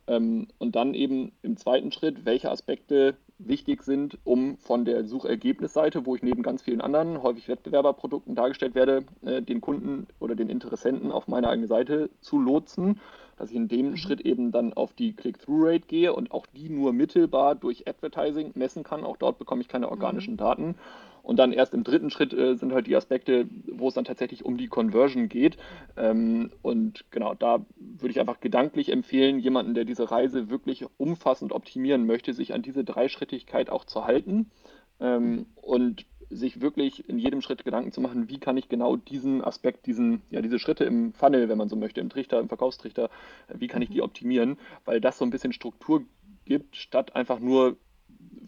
Speaker 3: Ähm, und dann eben im zweiten Schritt, welche Aspekte wichtig sind, um von der Suchergebnisseite, wo ich neben ganz vielen anderen, häufig Wettbewerberprodukten dargestellt werde, äh, den Kunden oder den Interessenten auf meine eigene Seite zu lotsen, dass ich in dem
Speaker 1: Mhm.
Speaker 3: Schritt eben dann auf die Click-Through-Rate gehe und auch die nur mittelbar durch Advertising messen kann. Auch dort bekomme ich keine organischen Daten. Und dann erst im dritten Schritt äh, sind halt die Aspekte, wo es dann tatsächlich um die Conversion geht. Ähm, und genau, da würde ich einfach gedanklich empfehlen, jemanden, der diese Reise wirklich umfassend optimieren möchte, sich an diese Dreischrittigkeit auch zu halten ähm, und sich wirklich in jedem Schritt Gedanken zu machen, wie kann ich genau diesen Aspekt, diesen, ja, diese Schritte im Funnel, wenn man so möchte, im Trichter, im Verkaufstrichter, äh, wie kann ich die optimieren, weil das so ein bisschen Struktur gibt, statt einfach nur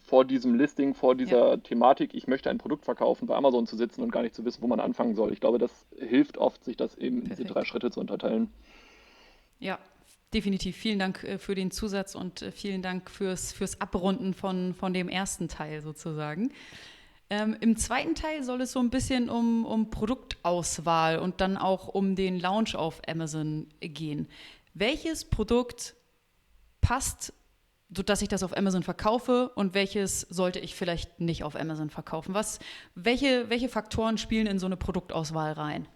Speaker 3: vor diesem Listing, vor dieser Thematik, ich möchte ein Produkt verkaufen, bei Amazon zu sitzen und gar nicht zu wissen, wo man anfangen soll. Ich glaube, das hilft oft, sich das eben in diese
Speaker 1: Perfekt.
Speaker 3: drei Schritte zu unterteilen.
Speaker 1: Ja, definitiv. Vielen Dank äh, für den Zusatz und äh, vielen Dank fürs, fürs Abrunden von, von dem ersten Teil sozusagen. Ähm, Im zweiten Teil soll es so ein bisschen um, um Produktauswahl und dann auch um den Launch auf Amazon gehen. Welches Produkt passt, sodass ich das auf Amazon verkaufe und welches sollte ich vielleicht nicht auf Amazon verkaufen? Was, welche, welche Faktoren spielen in so eine Produktauswahl rein?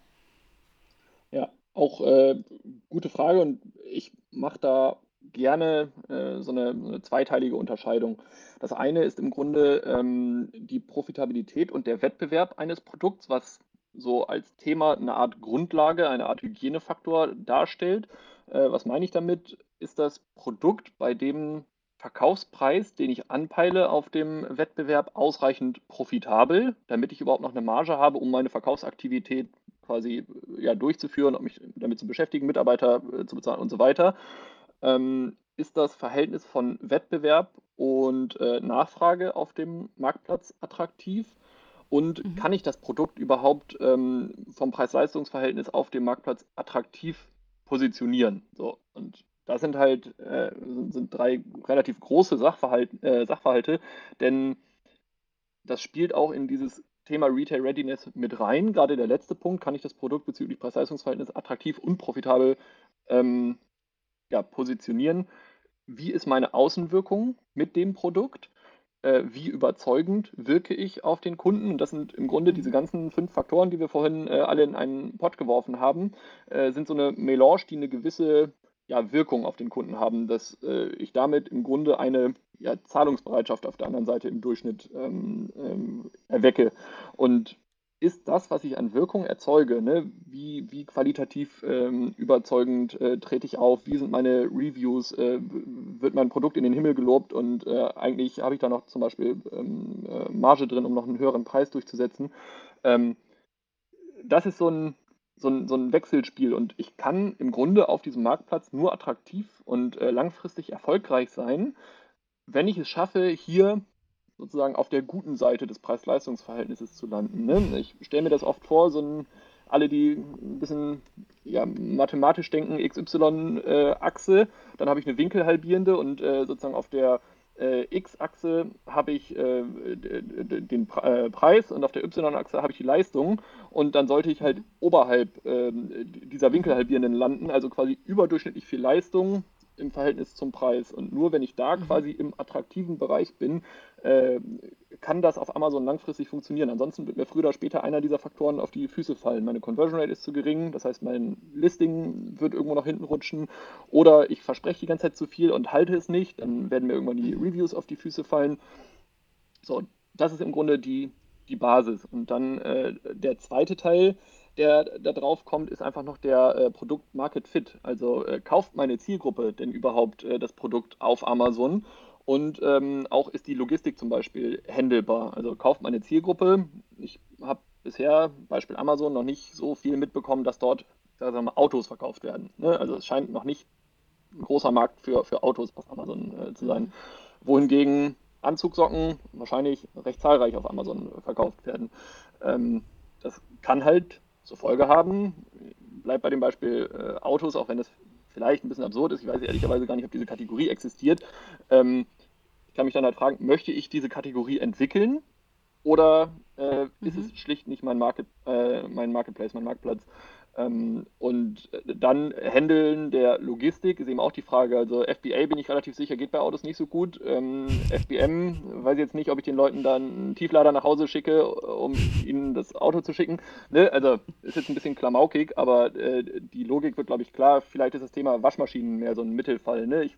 Speaker 3: Ja, auch äh, gute Frage und ich mache da gerne äh, so eine, eine zweiteilige Unterscheidung. Das eine ist im Grunde ähm, die Profitabilität und der Wettbewerb eines Produkts, was so als Thema eine Art Grundlage, eine Art Hygienefaktor darstellt. Äh, was meine ich damit? Ist das Produkt bei dem Verkaufspreis, den ich anpeile auf dem Wettbewerb, ausreichend profitabel, damit ich überhaupt noch eine Marge habe, um meine Verkaufsaktivität quasi ja, durchzuführen, um mich damit zu beschäftigen, Mitarbeiter äh, zu bezahlen und so weiter. Ähm, ist das Verhältnis von Wettbewerb und äh, Nachfrage auf dem Marktplatz attraktiv? Und mhm. kann ich das Produkt überhaupt ähm, vom Preis-Leistungs-Verhältnis auf dem Marktplatz attraktiv positionieren? So, und das sind halt äh, sind, drei relativ große Sachverhalt, äh, Sachverhalte, denn das spielt auch in dieses Thema Retail Readiness mit rein. Gerade der letzte Punkt, kann ich das Produkt bezüglich Preis-Leistungs-Verhältnis attraktiv und profitabel ähm, ja, positionieren? Wie ist meine Außenwirkung mit dem Produkt? Äh, wie überzeugend wirke ich auf den Kunden? Und das sind im Grunde diese ganzen fünf Faktoren, die wir vorhin äh, alle in einen Pot geworfen haben, äh, sind so eine Melange, die eine gewisse ja, Wirkung auf den Kunden haben, dass äh, ich damit im Grunde eine ja, Zahlungsbereitschaft auf der anderen Seite im Durchschnitt ähm, ähm, erwecke. Und ist das, was ich an Wirkung erzeuge, ne? wie, wie qualitativ ähm, überzeugend äh, trete ich auf, wie sind meine Reviews, äh, wird mein Produkt in den Himmel gelobt und äh, eigentlich habe ich da noch zum Beispiel ähm, äh, Marge drin, um noch einen höheren Preis durchzusetzen. Ähm, das ist so ein, so, ein, so ein Wechselspiel und ich kann im Grunde auf diesem Marktplatz nur attraktiv und äh, langfristig erfolgreich sein, wenn ich es schaffe, hier sozusagen auf der guten Seite des Preis-Leistungs-Verhältnisses zu landen. Ne? Ich stelle mir das oft vor, so ein, alle, die ein bisschen ja, mathematisch denken, XY-Achse, dann habe ich eine winkelhalbierende und äh, sozusagen auf der äh, X-Achse habe ich äh, den äh, Preis und auf der Y-Achse habe ich die Leistung und dann sollte ich halt oberhalb ähm, dieser Winkelhalbierenden landen, also quasi überdurchschnittlich viel Leistung im Verhältnis zum Preis. Und nur wenn ich da mhm. quasi im attraktiven Bereich bin, äh, kann das auf Amazon langfristig funktionieren. Ansonsten wird mir früher oder später einer dieser Faktoren auf die Füße fallen. Meine Conversion Rate ist zu gering, das heißt, mein Listing wird irgendwo nach hinten rutschen. Oder ich verspreche die ganze Zeit zu viel und halte es nicht, dann werden mir irgendwann die Reviews auf die Füße fallen. So, das ist im Grunde die, die Basis. Und dann äh, der zweite Teil, der da drauf kommt, ist einfach noch der äh, Produkt Market Fit. Also äh, kauft meine Zielgruppe denn überhaupt äh, das Produkt auf Amazon? Und ähm, auch ist die Logistik zum Beispiel handelbar. Also kauft meine Zielgruppe. Ich habe bisher, Beispiel Amazon, noch nicht so viel mitbekommen, dass dort sagen wir Autos verkauft werden. Ne? Also es scheint noch nicht ein großer Markt für, für Autos auf Amazon äh, zu sein. Wohingegen Anzugsocken wahrscheinlich recht zahlreich auf Amazon verkauft werden. Ähm, das kann halt zur Folge haben. Bleibt bei dem Beispiel äh, Autos, auch wenn das vielleicht ein bisschen absurd ist. Ich weiß ehrlicherweise gar nicht, ob diese Kategorie existiert. Ähm, ich kann mich dann halt fragen, möchte ich diese Kategorie entwickeln oder äh, mhm. ist es schlicht nicht mein, Market, äh, mein Marketplace, mein Marktplatz? Ähm, und dann Handeln der Logistik ist eben auch die Frage. Also FBA bin ich relativ sicher, geht bei Autos nicht so gut. Ähm, FBM weiß ich jetzt nicht, ob ich den Leuten dann einen Tieflader nach Hause schicke, um ihnen das Auto zu schicken. Ne? Also ist jetzt ein bisschen klamaukig, aber äh, die Logik wird, glaube ich, klar. Vielleicht ist das Thema Waschmaschinen mehr so ein Mittelfall. Ne? Ich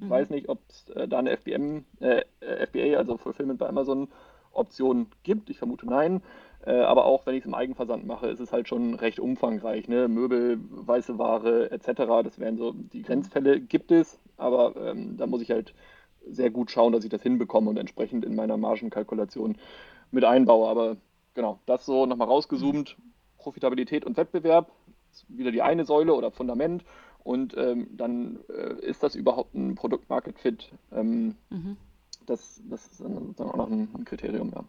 Speaker 3: mhm. weiß nicht, ob es äh, da eine FBM, äh, FBA, also Fulfillment bei Amazon, Option gibt. Ich vermute nein. Äh, aber auch wenn ich es im Eigenversand mache, ist es halt schon recht umfangreich. Ne? Möbel, weiße Ware etc. Das wären so die Grenzfälle, gibt es, aber ähm, da muss ich halt sehr gut schauen, dass ich das hinbekomme und entsprechend in meiner Margenkalkulation mit einbaue. Aber genau, das so nochmal rausgezoomt. Profitabilität und Wettbewerb wieder die eine Säule oder Fundament. Und ähm, dann äh, ist das überhaupt ein Produkt-Market-Fit. Ähm, mhm. das, das ist dann auch noch ein, ein Kriterium, ja.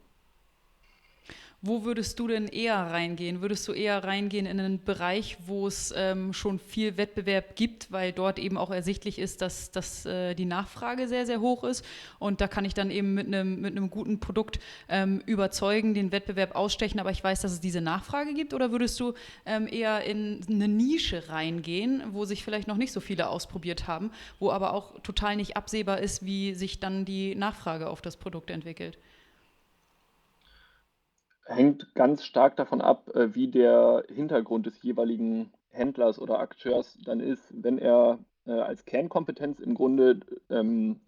Speaker 1: Wo würdest du denn eher reingehen? Würdest du eher reingehen in einen Bereich, wo es ähm, schon viel Wettbewerb gibt, weil dort eben auch ersichtlich ist, dass, dass äh, die Nachfrage sehr, sehr hoch ist und da kann ich dann eben mit einem mit einem guten Produkt ähm, überzeugen, den Wettbewerb ausstechen, aber ich weiß, dass es diese Nachfrage gibt? Oder würdest du ähm, eher in eine Nische reingehen, wo sich vielleicht noch nicht so viele ausprobiert haben, wo aber auch total nicht absehbar ist, wie sich dann die Nachfrage auf das Produkt entwickelt?
Speaker 3: Hängt ganz stark davon ab, äh, wie der Hintergrund des jeweiligen Händlers oder Akteurs dann ist. Wenn er äh, als Kernkompetenz im Grunde ähm,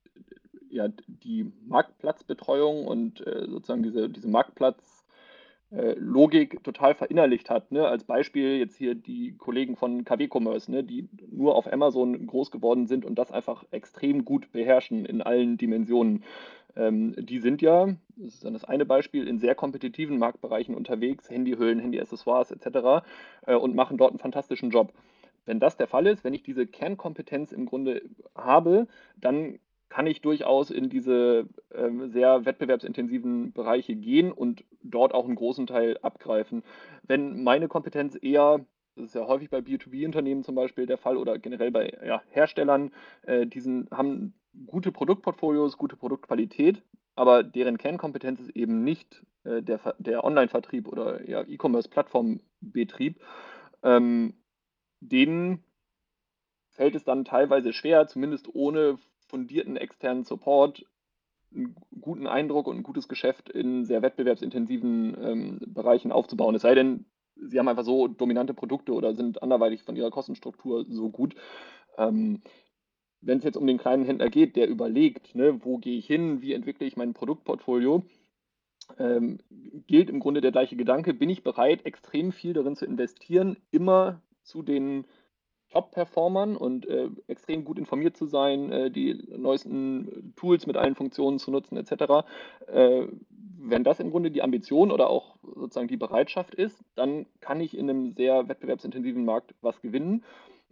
Speaker 3: ja, die Marktplatzbetreuung und äh, sozusagen diese, diese Marktplatz äh, total verinnerlicht hat. Ne? Als Beispiel jetzt hier die Kollegen von KW Commerce, ne? die nur auf Amazon groß geworden sind und das einfach extrem gut beherrschen in allen Dimensionen. Ähm, die sind ja, das ist dann das eine Beispiel, in sehr kompetitiven Marktbereichen unterwegs, Handyhüllen, Handy-Accessoires etc. Äh, und machen dort einen fantastischen Job. Wenn das der Fall ist, wenn ich diese Kernkompetenz im Grunde habe, dann kann ich durchaus in diese ähm, sehr wettbewerbsintensiven Bereiche gehen und dort auch einen großen Teil abgreifen. Wenn meine Kompetenz eher, das ist ja häufig bei B2B-Unternehmen zum Beispiel der Fall oder generell bei ja, Herstellern, äh, diesen haben gute Produktportfolios, gute Produktqualität, aber deren Kernkompetenz ist eben nicht äh, der, der Online-Vertrieb oder ja, E-Commerce-Plattformbetrieb, ähm, denen fällt es dann teilweise schwer, zumindest ohne fundierten externen Support einen guten Eindruck und ein gutes Geschäft in sehr wettbewerbsintensiven ähm, Bereichen aufzubauen. Es sei denn, sie haben einfach so dominante Produkte oder sind anderweitig von ihrer Kostenstruktur so gut. Ähm, wenn es jetzt um den kleinen Händler geht, der überlegt, ne, wo gehe ich hin, wie entwickle ich mein Produktportfolio, ähm, gilt im Grunde der gleiche Gedanke, bin ich bereit, extrem viel darin zu investieren, immer zu den Top-Performern und äh, extrem gut informiert zu sein, äh, die neuesten Tools mit allen Funktionen zu nutzen, etc. Äh, wenn das im Grunde die Ambition oder auch sozusagen die Bereitschaft ist, dann kann ich in einem sehr wettbewerbsintensiven Markt was gewinnen.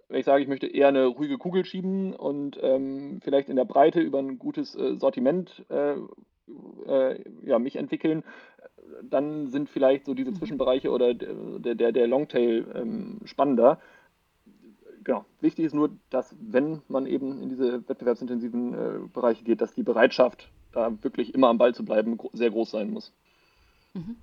Speaker 3: Wenn ich sage, ich möchte eher eine ruhige Kugel schieben und ähm, vielleicht in der Breite über ein gutes äh, Sortiment äh, äh, ja, mich entwickeln, dann sind vielleicht so diese mhm. Zwischenbereiche oder der, der, der Longtail ähm, spannender genau. Wichtig ist nur, dass wenn man eben in diese wettbewerbsintensiven äh, Bereiche geht, dass die Bereitschaft, da wirklich immer am Ball zu bleiben, sehr groß sein muss.
Speaker 1: Mhm.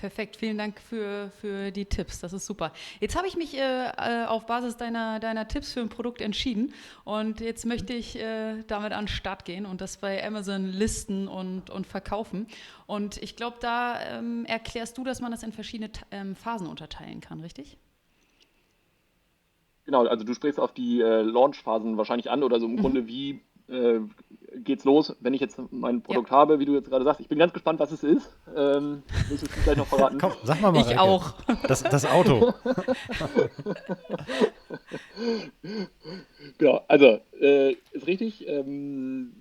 Speaker 1: Perfekt. Vielen Dank für, für die Tipps. Das ist super. Jetzt habe ich mich äh, äh, auf Basis deiner, deiner Tipps für ein Produkt entschieden und jetzt möchte ich äh, damit an den Start gehen und das bei Amazon listen und, und verkaufen. Und ich glaube, da ähm, erklärst du, dass man das in verschiedene ähm, Phasen unterteilen kann, richtig?
Speaker 3: Genau, also du sprichst auf die äh, Launch-Phasen wahrscheinlich an oder so im mhm. Grunde, wie äh, geht's los, wenn ich jetzt mein Produkt ja. habe, wie du jetzt gerade sagst. Ich bin ganz gespannt, was es ist. Ähm, willst du es gleich noch verraten?
Speaker 2: Komm, sag mal mal.
Speaker 1: Ich auch.
Speaker 2: Das, das Auto. (laughs)
Speaker 3: genau, also äh, ist richtig. Ähm,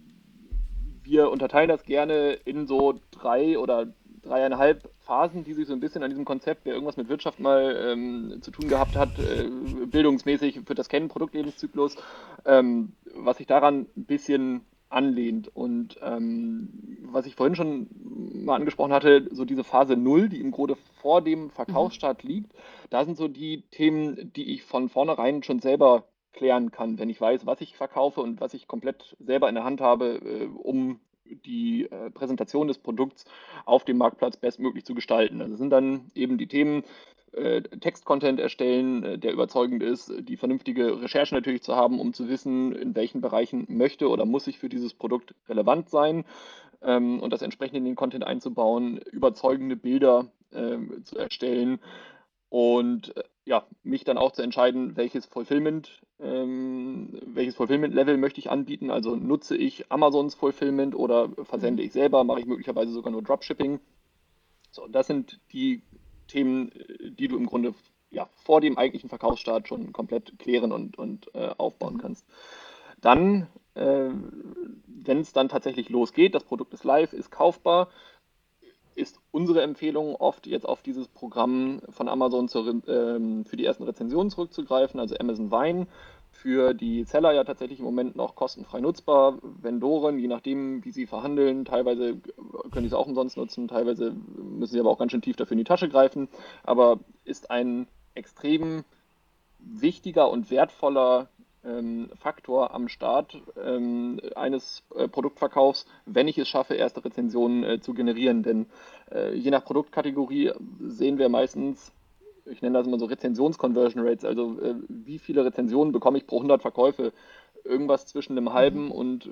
Speaker 3: wir unterteilen das gerne in so drei oder dreieinhalb Phasen, die sich so ein bisschen an diesem Konzept, wer irgendwas mit Wirtschaft mal ähm, zu tun gehabt hat, äh, bildungsmäßig wird das kennen, Produktlebenszyklus, ähm, was sich daran ein bisschen anlehnt. Und ähm, was ich vorhin schon mal angesprochen hatte, so diese Phase 0, die im Grunde vor dem Verkaufsstart mhm. liegt, da sind so die Themen, die ich von vornherein schon selber klären kann, wenn ich weiß, was ich verkaufe und was ich komplett selber in der Hand habe, äh, um die äh, Präsentation des Produkts auf dem Marktplatz bestmöglich zu gestalten. Also das sind dann eben die Themen, äh, Textcontent erstellen, äh, der überzeugend ist, die vernünftige Recherche natürlich zu haben, um zu wissen, in welchen Bereichen möchte oder muss ich für dieses Produkt relevant sein ähm, und das entsprechend in den Content einzubauen, überzeugende Bilder ähm, zu erstellen und äh, ja, mich dann auch zu entscheiden, welches Fulfillment, ähm, welches Fulfillment-Level möchte ich anbieten. Also nutze ich Amazons Fulfillment oder versende mhm. ich selber, mache ich möglicherweise sogar nur Dropshipping. So, das sind die Themen, äh, die du im Grunde ja, vor dem eigentlichen Verkaufsstart schon komplett klären und, und äh, aufbauen mhm. kannst. Dann, äh, wenn es dann tatsächlich losgeht, das Produkt ist live, ist kaufbar, ist unsere Empfehlung oft jetzt auf dieses Programm von Amazon zur, ähm, für die ersten Rezensionen zurückzugreifen, also Amazon Wine. Für die Seller ja tatsächlich im Moment noch kostenfrei nutzbar. Vendoren, je nachdem, wie sie verhandeln, teilweise können sie es auch umsonst nutzen, teilweise müssen sie aber auch ganz schön tief dafür in die Tasche greifen. Aber ist ein extrem wichtiger und wertvoller ähm, Faktor am Start ähm, eines äh, Produktverkaufs, wenn ich es schaffe, erste Rezensionen äh, zu generieren. Denn äh, je nach Produktkategorie sehen wir meistens, ich nenne das immer so Rezensions-Conversion Rates, also äh, wie viele Rezensionen bekomme ich pro 100 Verkäufe. Irgendwas zwischen einem halben mhm. und, äh,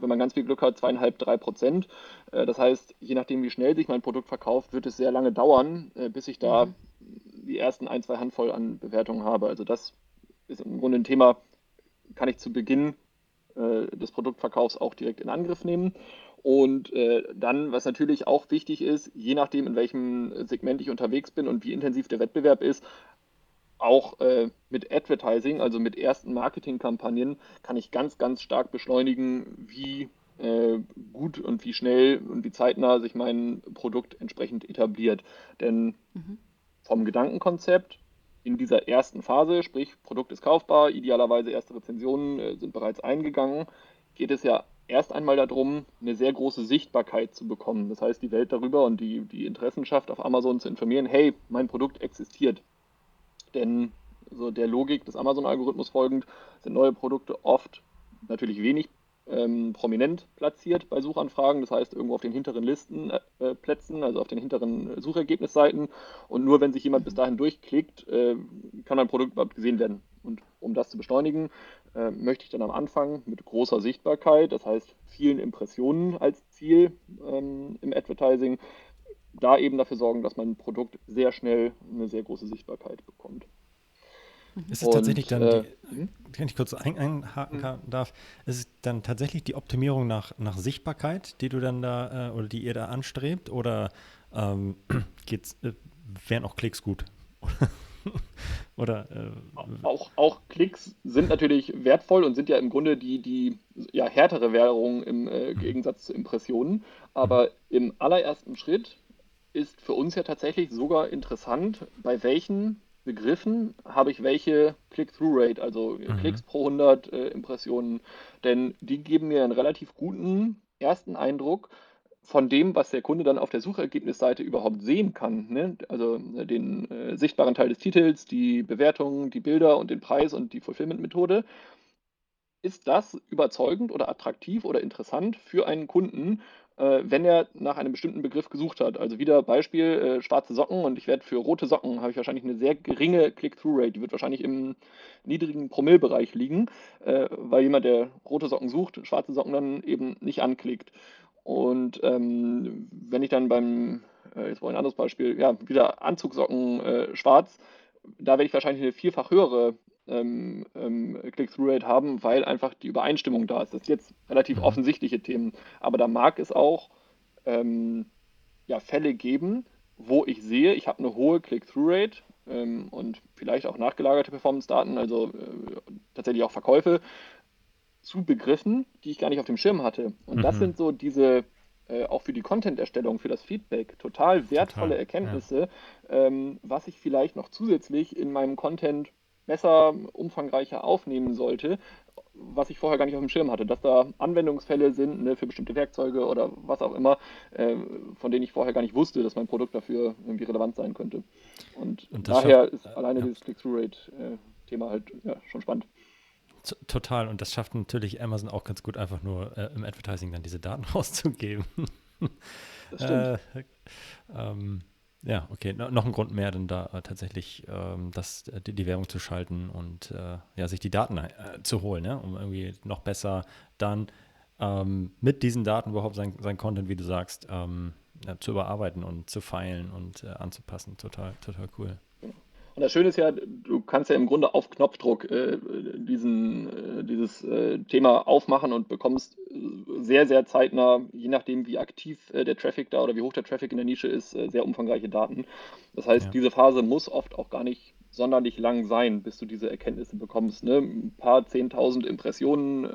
Speaker 3: wenn man ganz viel Glück hat, zweieinhalb, drei Prozent. Äh, das heißt, je nachdem, wie schnell sich mein Produkt verkauft, wird es sehr lange dauern, bis ich da mhm. die ersten ein, zwei Handvoll an Bewertungen habe. Also das ist im Grunde ein Thema, kann ich zu Beginn äh, des Produktverkaufs auch direkt in Angriff nehmen. Und äh, dann, was natürlich auch wichtig ist, je nachdem, in welchem Segment ich unterwegs bin und wie intensiv der Wettbewerb ist, auch äh, mit Advertising, also mit ersten Marketingkampagnen, kann ich ganz, ganz stark beschleunigen, wie äh, gut und wie schnell und wie zeitnah sich mein Produkt entsprechend etabliert. Denn mhm. vom Gedankenkonzept in dieser ersten Phase, sprich Produkt ist kaufbar, idealerweise erste Rezensionen äh, sind bereits eingegangen, geht es ja erst einmal darum, eine sehr große Sichtbarkeit zu bekommen. Das heißt, die Welt darüber und die, die Interessenschaft auf Amazon zu informieren, hey, mein Produkt existiert. Denn so der Logik des Amazon-Algorithmus folgend sind neue Produkte oft natürlich wenig ähm, prominent platziert bei Suchanfragen, das heißt irgendwo auf den hinteren Listenplätzen, äh, also auf den hinteren Suchergebnisseiten. Und nur wenn sich jemand bis dahin durchklickt, äh, kann ein Produkt überhaupt gesehen werden. Und um das zu beschleunigen, äh, möchte ich dann am Anfang mit großer Sichtbarkeit, das heißt vielen Impressionen als Ziel ähm, im Advertising, da eben dafür sorgen, dass mein Produkt sehr schnell eine sehr große Sichtbarkeit bekommt.
Speaker 2: Ist es tatsächlich dann, äh, die, hm? wenn ich kurz ein, einhaken hm. darf, ist es dann tatsächlich die Optimierung nach, nach Sichtbarkeit, die du dann da äh, oder die ihr da anstrebt oder ähm, (clears throat) geht's, äh, wären auch Klicks gut? (laughs) oder
Speaker 3: äh, auch, auch Klicks sind natürlich wertvoll und sind ja im Grunde die, die ja, härtere Währung im äh, mhm. Gegensatz zu Impressionen. Aber mhm. im allerersten Schritt ist für uns ja tatsächlich sogar interessant, bei welchen Begriffen habe ich welche Click-Through-Rate, also mhm. Klicks pro 100 äh, Impressionen. Denn die geben mir einen relativ guten ersten Eindruck von dem, was der Kunde dann auf der Suchergebnisseite überhaupt sehen kann. Ne? Also äh, den äh, sichtbaren Teil des Titels, die Bewertungen, die Bilder und den Preis und die Fulfillment-Methode. Ist das überzeugend oder attraktiv oder interessant für einen Kunden? Äh, wenn er nach einem bestimmten Begriff gesucht hat. Also wieder Beispiel äh, schwarze Socken und ich werde für rote Socken habe ich wahrscheinlich eine sehr geringe Click-Through-Rate. Die wird wahrscheinlich im niedrigen Promillbereich liegen, äh, weil jemand, der rote Socken sucht, schwarze Socken dann eben nicht anklickt. Und ähm, wenn ich dann beim, äh, jetzt war ein anderes Beispiel, ja, wieder Anzugsocken äh, schwarz, da werde ich wahrscheinlich eine vierfach höhere ähm, ähm, Click-Through-Rate haben, weil einfach die Übereinstimmung da ist. Das sind jetzt relativ mhm. offensichtliche Themen, aber da mag es auch ähm, ja, Fälle geben, wo ich sehe, ich habe eine hohe Click-Through-Rate ähm, und vielleicht auch nachgelagerte Performance-Daten, also äh, tatsächlich auch Verkäufe zu Begriffen, die ich gar nicht auf dem Schirm hatte. Und mhm. das sind so diese äh, auch für die Content-Erstellung, für das Feedback total wertvolle total, Erkenntnisse, ja. ähm, was ich vielleicht noch zusätzlich in meinem Content besser, umfangreicher aufnehmen sollte, was ich vorher gar nicht auf dem Schirm hatte, dass da Anwendungsfälle sind ne, für bestimmte Werkzeuge oder was auch immer, äh, von denen ich vorher gar nicht wusste, dass mein Produkt dafür irgendwie relevant sein könnte. Und, Und daher schafft, ist alleine ja. dieses Click-Through-Rate-Thema äh, halt ja, schon spannend.
Speaker 2: Total. Und das schafft natürlich Amazon auch ganz gut, einfach nur äh, im Advertising dann diese Daten (laughs) rauszugeben. Das stimmt. Äh, ähm, ja, okay. No, noch ein Grund mehr, dann da äh, tatsächlich ähm, das, äh, die, die, Werbung zu schalten und äh, ja, sich die Daten äh, zu holen, ne? um irgendwie noch besser dann ähm, mit diesen Daten überhaupt sein, sein Content, wie du sagst, ähm, ja, zu überarbeiten und zu feilen und äh, anzupassen. Total, total cool.
Speaker 3: Und das Schöne ist ja, du kannst ja im Grunde auf Knopfdruck äh, diesen, äh, dieses äh, Thema aufmachen und bekommst äh, sehr, sehr zeitnah, je nachdem, wie aktiv äh, der Traffic da oder wie hoch der Traffic in der Nische ist, äh, sehr umfangreiche Daten. Das heißt, ja. diese Phase muss oft auch gar nicht sonderlich lang sein, bis du diese Erkenntnisse bekommst. Ne? Ein paar zehntausend Impressionen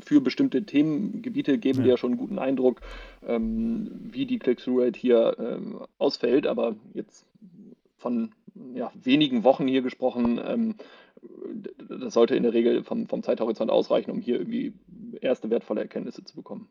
Speaker 3: für bestimmte Themengebiete geben ja. dir schon einen guten Eindruck, ähm, wie die Click-Through-Rate hier ähm, ausfällt. Aber jetzt von ja, wenigen Wochen hier gesprochen. Ähm, das sollte in der Regel vom, vom Zeithorizont ausreichen, um hier irgendwie erste wertvolle Erkenntnisse zu bekommen.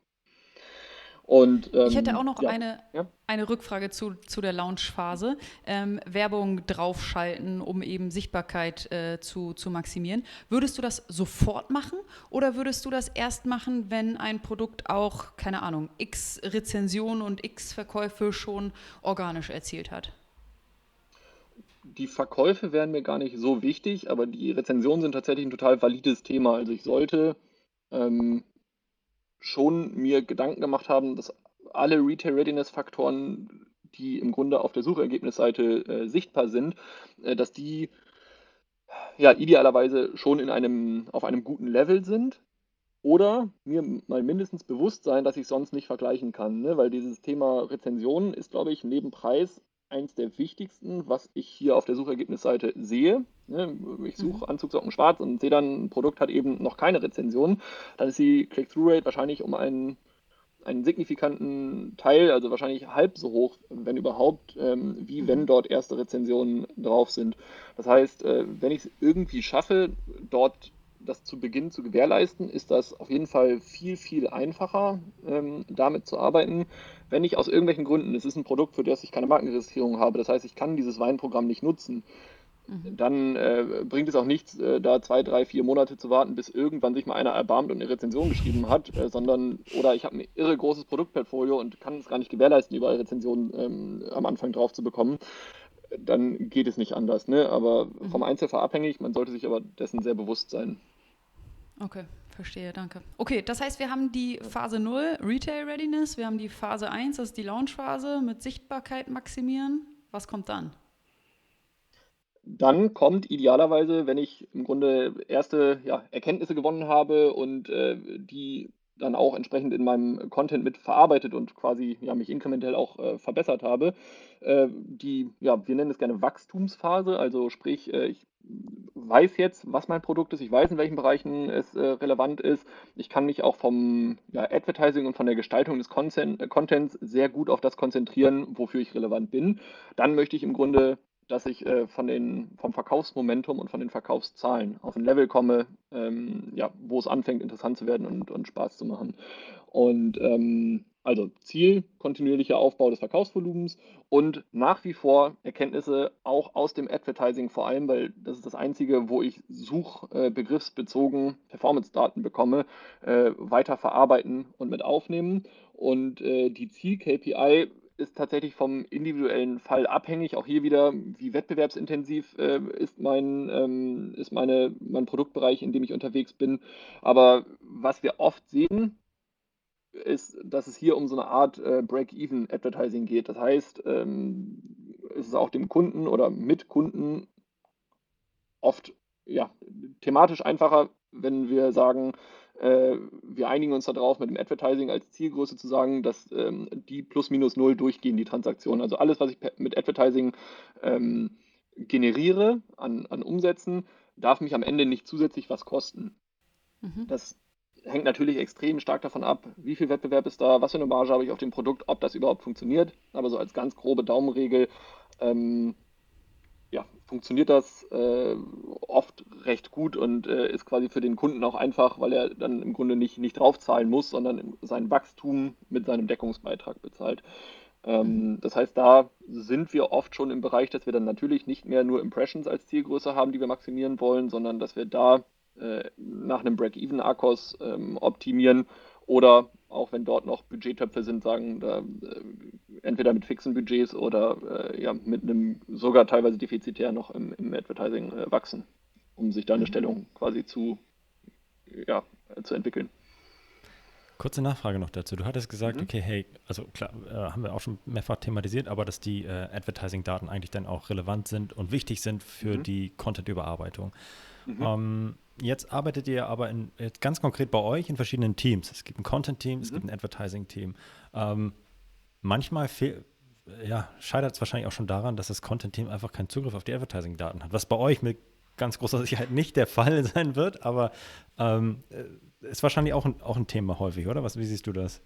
Speaker 1: Und, ähm, ich hätte auch noch ja, eine, ja? eine Rückfrage zu, zu der Launchphase. Ähm, Werbung draufschalten, um eben Sichtbarkeit äh, zu, zu maximieren. Würdest du das sofort machen oder würdest du das erst machen, wenn ein Produkt auch, keine Ahnung, x Rezensionen und x Verkäufe schon organisch erzielt hat?
Speaker 3: Die Verkäufe wären mir gar nicht so wichtig, aber die Rezensionen sind tatsächlich ein total valides Thema. Also ich sollte ähm, schon mir Gedanken gemacht haben, dass alle Retail Readiness Faktoren, die im Grunde auf der Suchergebnisseite äh, sichtbar sind, äh, dass die ja idealerweise schon in einem, auf einem guten Level sind. oder mir mal mindestens bewusst sein, dass ich sonst nicht vergleichen kann, ne? weil dieses Thema Rezensionen ist, glaube ich, neben Preis eins der wichtigsten, was ich hier auf der Suchergebnisseite sehe. Ne? Ich suche mhm. Anzugsocken schwarz und sehe dann, ein Produkt hat eben noch keine Rezension. Dann ist die Click-Through-Rate wahrscheinlich um einen, einen signifikanten Teil, also wahrscheinlich halb so hoch, wenn überhaupt, ähm, wie wenn mhm. dort erste Rezensionen drauf sind. Das heißt, äh, wenn ich es irgendwie schaffe, dort das zu Beginn zu gewährleisten, ist das auf jeden Fall viel, viel einfacher, ähm, damit zu arbeiten. Wenn ich aus irgendwelchen Gründen, es ist ein Produkt, für das ich keine Markenregistrierung habe, das heißt, ich kann dieses Weinprogramm nicht nutzen, mhm. dann äh, bringt es auch nichts, äh, da zwei, drei, vier Monate zu warten, bis irgendwann sich mal einer erbarmt und eine Rezension geschrieben hat, äh, sondern, oder ich habe ein irre großes Produktportfolio und kann es gar nicht gewährleisten, überall Rezensionen ähm, am Anfang drauf zu bekommen dann geht es nicht anders. Ne? Aber mhm. vom Einzelfall abhängig, man sollte sich aber dessen sehr bewusst sein.
Speaker 1: Okay, verstehe, danke. Okay, das heißt, wir haben die Phase 0, Retail Readiness, wir haben die Phase 1, das ist die Launch-Phase mit Sichtbarkeit maximieren. Was kommt dann?
Speaker 3: Dann kommt idealerweise, wenn ich im Grunde erste ja, Erkenntnisse gewonnen habe und äh, die dann auch entsprechend in meinem Content mit verarbeitet und quasi ja, mich inkrementell auch äh, verbessert habe. Äh, die, ja, wir nennen es gerne Wachstumsphase, also sprich, äh, ich weiß jetzt, was mein Produkt ist, ich weiß, in welchen Bereichen es äh, relevant ist. Ich kann mich auch vom ja, Advertising und von der Gestaltung des Content, äh, Contents sehr gut auf das konzentrieren, wofür ich relevant bin. Dann möchte ich im Grunde dass ich äh, von den, vom Verkaufsmomentum und von den Verkaufszahlen auf ein Level komme, ähm, ja, wo es anfängt, interessant zu werden und, und Spaß zu machen. Und ähm, also Ziel, kontinuierlicher Aufbau des Verkaufsvolumens und nach wie vor Erkenntnisse auch aus dem Advertising vor allem, weil das ist das Einzige, wo ich suchbegriffsbezogen äh, Performance-Daten bekomme, äh, weiter verarbeiten und mit aufnehmen. Und äh, die Ziel-KPI ist tatsächlich vom individuellen Fall abhängig. Auch hier wieder, wie wettbewerbsintensiv äh, ist, mein, ähm, ist meine, mein Produktbereich, in dem ich unterwegs bin. Aber was wir oft sehen, ist, dass es hier um so eine Art äh, Break-Even-Advertising geht. Das heißt, ähm, es ist auch dem Kunden oder mit Kunden oft ja, thematisch einfacher, wenn wir sagen, äh, wir einigen uns darauf, mit dem Advertising als Zielgröße zu sagen, dass ähm, die plus minus null durchgehen, die Transaktionen. Also alles, was ich mit Advertising ähm, generiere an, an Umsätzen, darf mich am Ende nicht zusätzlich was kosten. Mhm. Das hängt natürlich extrem stark davon ab, wie viel Wettbewerb ist da, was für eine Marge habe ich auf dem Produkt, ob das überhaupt funktioniert. Aber so als ganz grobe Daumenregel ähm, ja, funktioniert das äh, oft recht gut und äh, ist quasi für den Kunden auch einfach, weil er dann im Grunde nicht, nicht draufzahlen muss, sondern sein Wachstum mit seinem Deckungsbeitrag bezahlt. Ähm, mhm. das heißt, da sind wir oft schon im Bereich, dass wir dann natürlich nicht mehr nur Impressions als Zielgröße haben, die wir maximieren wollen, sondern dass wir da äh, nach einem Break-Even-Akkus ähm, optimieren oder auch wenn dort noch Budgettöpfe sind, sagen, da, äh, entweder mit fixen Budgets oder äh, ja, mit einem sogar teilweise defizitär noch im, im Advertising äh, wachsen, um sich da eine mhm. Stellung quasi zu, ja, zu entwickeln.
Speaker 2: Kurze Nachfrage noch dazu. Du hattest gesagt, mhm. okay, hey, also klar, äh, haben wir auch schon mehrfach thematisiert, aber dass die äh, Advertising-Daten eigentlich dann auch relevant sind und wichtig sind für mhm. die Content-Überarbeitung. Mhm. Ähm, jetzt arbeitet ihr aber in, ganz konkret bei euch in verschiedenen Teams. Es gibt ein Content-Team, es gibt ein Advertising-Team. Ähm, manchmal ja, scheitert es wahrscheinlich auch schon daran, dass das Content-Team einfach keinen Zugriff auf die Advertising-Daten hat, was bei euch mit ganz großer Sicherheit nicht der Fall (laughs) sein wird, aber ähm, äh, ist wahrscheinlich auch ein, auch ein Thema häufig, oder? Was, wie siehst du das?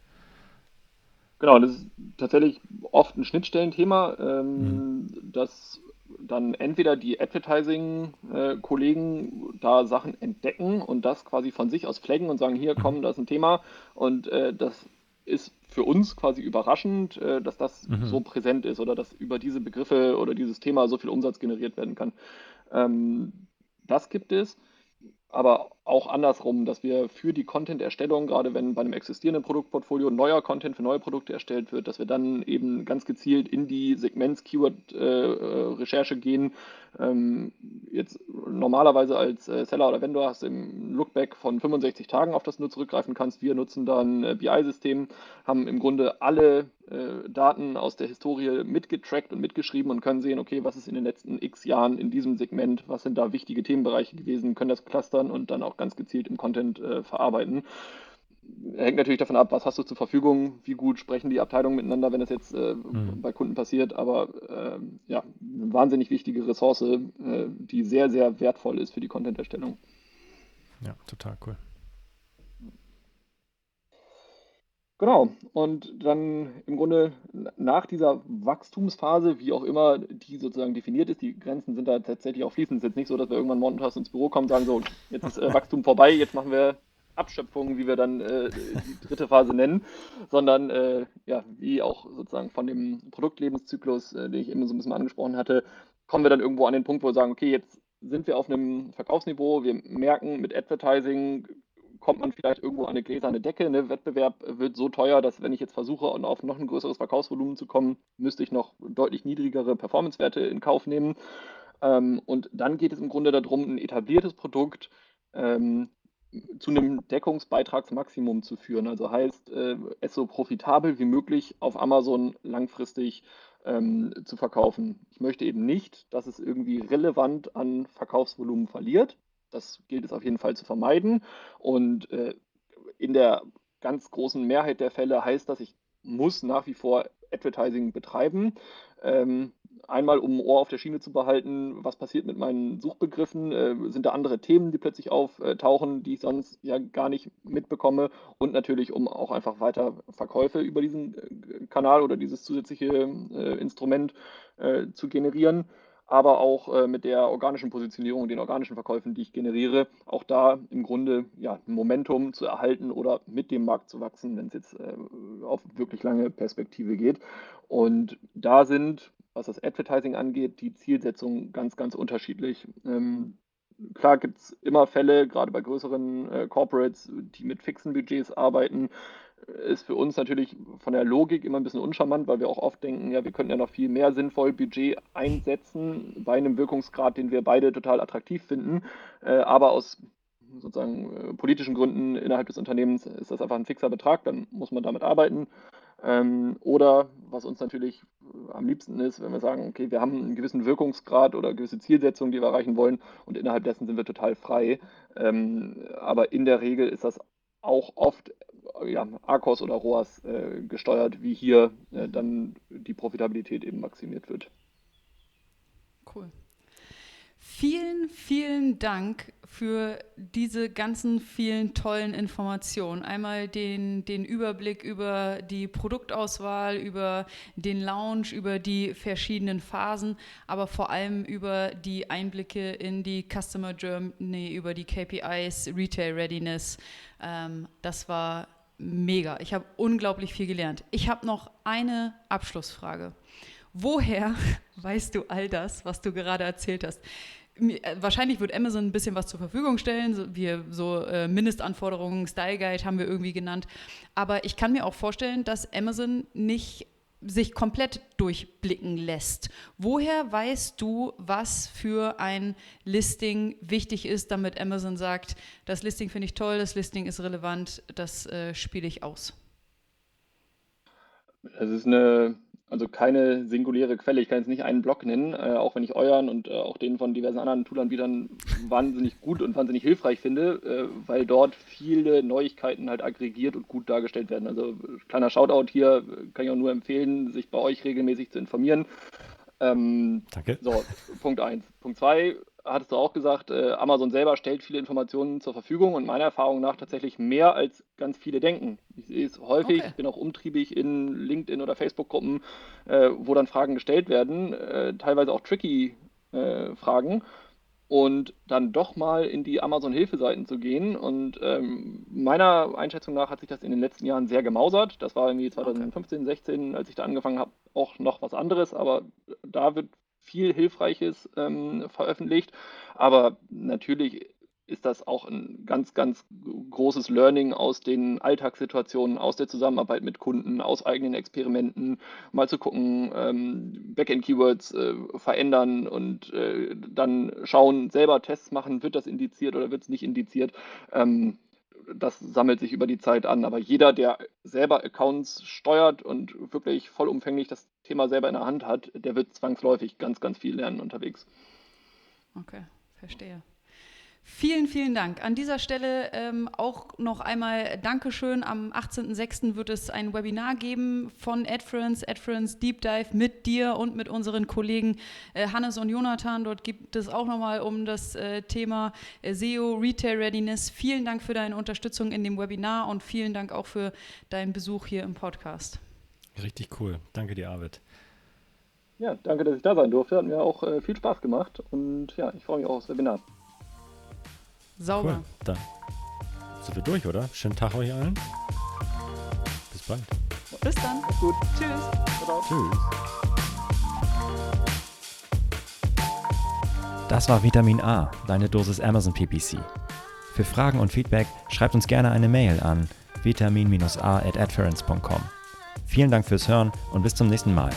Speaker 3: Genau, das ist tatsächlich oft ein Schnittstellenthema, ähm, mhm. das dann entweder die Advertising-Kollegen da Sachen entdecken und das quasi von sich aus flaggen und sagen, hier komm, das ist ein Thema und äh, das ist für uns quasi überraschend, äh, dass das mhm. so präsent ist oder dass über diese Begriffe oder dieses Thema so viel Umsatz generiert werden kann. Ähm, das gibt es aber auch andersrum, dass wir für die Content-Erstellung, gerade wenn bei einem existierenden Produktportfolio neuer Content für neue Produkte erstellt wird, dass wir dann eben ganz gezielt in die Segments-Keyword-Recherche gehen. Ähm, jetzt normalerweise als äh, Seller oder Vendor hast du im Lookback von 65 Tagen, auf das du nur zurückgreifen kannst. Wir nutzen dann äh, BI-System, haben im Grunde alle äh, Daten aus der Historie mitgetrackt und mitgeschrieben und können sehen, okay, was ist in den letzten x Jahren in diesem Segment, was sind da wichtige Themenbereiche gewesen, können das clustern und dann auch ganz gezielt im Content äh, verarbeiten. Hängt natürlich davon ab, was hast du zur Verfügung, wie gut sprechen die Abteilungen miteinander, wenn das jetzt äh, mhm. bei Kunden passiert. Aber äh, ja, eine wahnsinnig wichtige Ressource, äh, die sehr, sehr wertvoll ist für die Content-Erstellung.
Speaker 2: Ja, total cool.
Speaker 3: Genau. Und dann im Grunde nach dieser Wachstumsphase, wie auch immer die sozusagen definiert ist, die Grenzen sind da tatsächlich auch fließend. Es ist jetzt nicht so, dass wir irgendwann montags ins Büro kommen und sagen, so, jetzt ist äh, Wachstum vorbei, jetzt machen wir Abschöpfung, wie wir dann äh, die dritte Phase nennen, sondern äh, ja, wie auch sozusagen von dem Produktlebenszyklus, äh, den ich eben so ein bisschen angesprochen hatte, kommen wir dann irgendwo an den Punkt, wo wir sagen, okay, jetzt sind wir auf einem Verkaufsniveau, wir merken, mit Advertising kommt man vielleicht irgendwo an eine gläserne Decke. Ne? Wettbewerb wird so teuer, dass wenn ich jetzt versuche, auf noch ein größeres Verkaufsvolumen zu kommen, müsste ich noch deutlich niedrigere Performance-Werte in Kauf nehmen. Ähm, und dann geht es im Grunde darum, ein etabliertes Produkt ähm, zu einem Deckungsbeitragsmaximum zu führen. Also heißt, äh, es so profitabel wie möglich auf Amazon langfristig ähm, zu verkaufen. Ich möchte eben nicht, dass es irgendwie relevant an Verkaufsvolumen verliert. Das gilt es auf jeden Fall zu vermeiden. Und äh, in der ganz großen Mehrheit der Fälle heißt das, ich muss nach wie vor Advertising betreiben. Ähm, einmal, um ein Ohr auf der Schiene zu behalten, was passiert mit meinen Suchbegriffen, äh, sind da andere Themen, die plötzlich auftauchen, die ich sonst ja gar nicht mitbekomme und natürlich, um auch einfach weiter Verkäufe über diesen äh, Kanal oder dieses zusätzliche äh, Instrument äh, zu generieren aber auch äh, mit der organischen Positionierung, den organischen Verkäufen, die ich generiere, auch da im Grunde ja, Momentum zu erhalten oder mit dem Markt zu wachsen, wenn es jetzt äh, auf wirklich lange Perspektive geht. Und da sind, was das Advertising angeht, die Zielsetzungen ganz, ganz unterschiedlich. Ähm, klar gibt es immer Fälle, gerade bei größeren äh, Corporates, die mit fixen Budgets arbeiten, ist für uns natürlich von der Logik immer ein bisschen uncharmant, weil wir auch oft denken, ja, wir könnten ja noch viel mehr sinnvoll Budget einsetzen bei einem Wirkungsgrad, den wir beide total attraktiv finden. Äh, aber aus sozusagen äh, politischen Gründen innerhalb des Unternehmens ist das einfach ein fixer Betrag, dann muss man damit arbeiten. Ähm, oder was uns natürlich äh, am liebsten ist, wenn wir sagen, okay, wir haben einen gewissen Wirkungsgrad oder gewisse Zielsetzung, die wir erreichen wollen und innerhalb dessen sind wir total frei. Ähm, aber in der Regel ist das auch oft ja, Arcos oder ROAS äh, gesteuert, wie hier äh, dann die Profitabilität eben maximiert wird.
Speaker 1: Cool. Vielen, vielen Dank für diese ganzen vielen tollen Informationen. Einmal den, den Überblick über die Produktauswahl, über den Launch, über die verschiedenen Phasen, aber vor allem über die Einblicke in die Customer Journey, über die KPIs, Retail Readiness. Ähm, das war mega. Ich habe unglaublich viel gelernt. Ich habe noch eine Abschlussfrage. Woher (laughs) weißt du all das, was du gerade erzählt hast? Äh, wahrscheinlich wird Amazon ein bisschen was zur Verfügung stellen. Wir, so äh, Mindestanforderungen, Style Guide haben wir irgendwie genannt. Aber ich kann mir auch vorstellen, dass Amazon nicht sich komplett durchblicken lässt. Woher weißt du, was für ein Listing wichtig ist, damit Amazon sagt, das Listing finde ich toll, das Listing ist relevant, das äh, spiele ich aus?
Speaker 3: Es ist eine also keine singuläre Quelle. Ich kann jetzt nicht einen Blog nennen, äh, auch wenn ich euren und äh, auch den von diversen anderen Toolanbietern wahnsinnig gut und wahnsinnig hilfreich finde, äh, weil dort viele Neuigkeiten halt aggregiert und gut dargestellt werden. Also kleiner Shoutout hier, kann ich auch nur empfehlen, sich bei euch regelmäßig zu informieren. Ähm, Danke. So, Punkt 1. Punkt 2, hattest du auch gesagt, äh, Amazon selber stellt viele Informationen zur Verfügung und meiner Erfahrung nach tatsächlich mehr als ganz viele denken. Ich sehe es häufig, okay. ich bin auch umtriebig in LinkedIn oder Facebook-Gruppen, äh, wo dann Fragen gestellt werden, äh, teilweise auch tricky äh, Fragen. Und dann doch mal in die Amazon-Hilfeseiten zu gehen. Und ähm, meiner Einschätzung nach hat sich das in den letzten Jahren sehr gemausert. Das war irgendwie 2015, okay. 16, als ich da angefangen habe, auch noch was anderes. Aber da wird viel Hilfreiches ähm, veröffentlicht. Aber natürlich ist das auch ein ganz, ganz großes Learning aus den Alltagssituationen, aus der Zusammenarbeit mit Kunden, aus eigenen Experimenten, mal zu gucken, ähm, Backend-Keywords äh, verändern und äh, dann schauen, selber Tests machen, wird das indiziert oder wird es nicht indiziert. Ähm, das sammelt sich über die Zeit an. Aber jeder, der selber Accounts steuert und wirklich vollumfänglich das Thema selber in der Hand hat, der wird zwangsläufig ganz, ganz viel lernen unterwegs.
Speaker 1: Okay, verstehe. Vielen, vielen Dank. An dieser Stelle ähm, auch noch einmal Dankeschön. Am 18.06. wird es ein Webinar geben von Adference, Adference Deep Dive mit dir und mit unseren Kollegen äh, Hannes und Jonathan. Dort gibt es auch nochmal um das äh, Thema äh, SEO, Retail Readiness. Vielen Dank für deine Unterstützung in dem Webinar und vielen Dank auch für deinen Besuch hier im Podcast.
Speaker 2: Richtig cool. Danke dir, Arvid.
Speaker 3: Ja, danke, dass ich da sein durfte. Hat mir auch äh, viel Spaß gemacht und ja, ich freue mich auch aufs Webinar.
Speaker 1: Sauber.
Speaker 2: Cool. Dann sind wir durch, oder? Schönen Tag euch allen. Bis bald.
Speaker 1: Bis dann.
Speaker 3: Mach's gut.
Speaker 1: Tschüss.
Speaker 3: Ciao.
Speaker 2: Tschüss. Das war Vitamin A, deine Dosis Amazon PPC. Für Fragen und Feedback schreibt uns gerne eine Mail an vitamin-a at adference.com. Vielen Dank fürs Hören und bis zum nächsten Mal.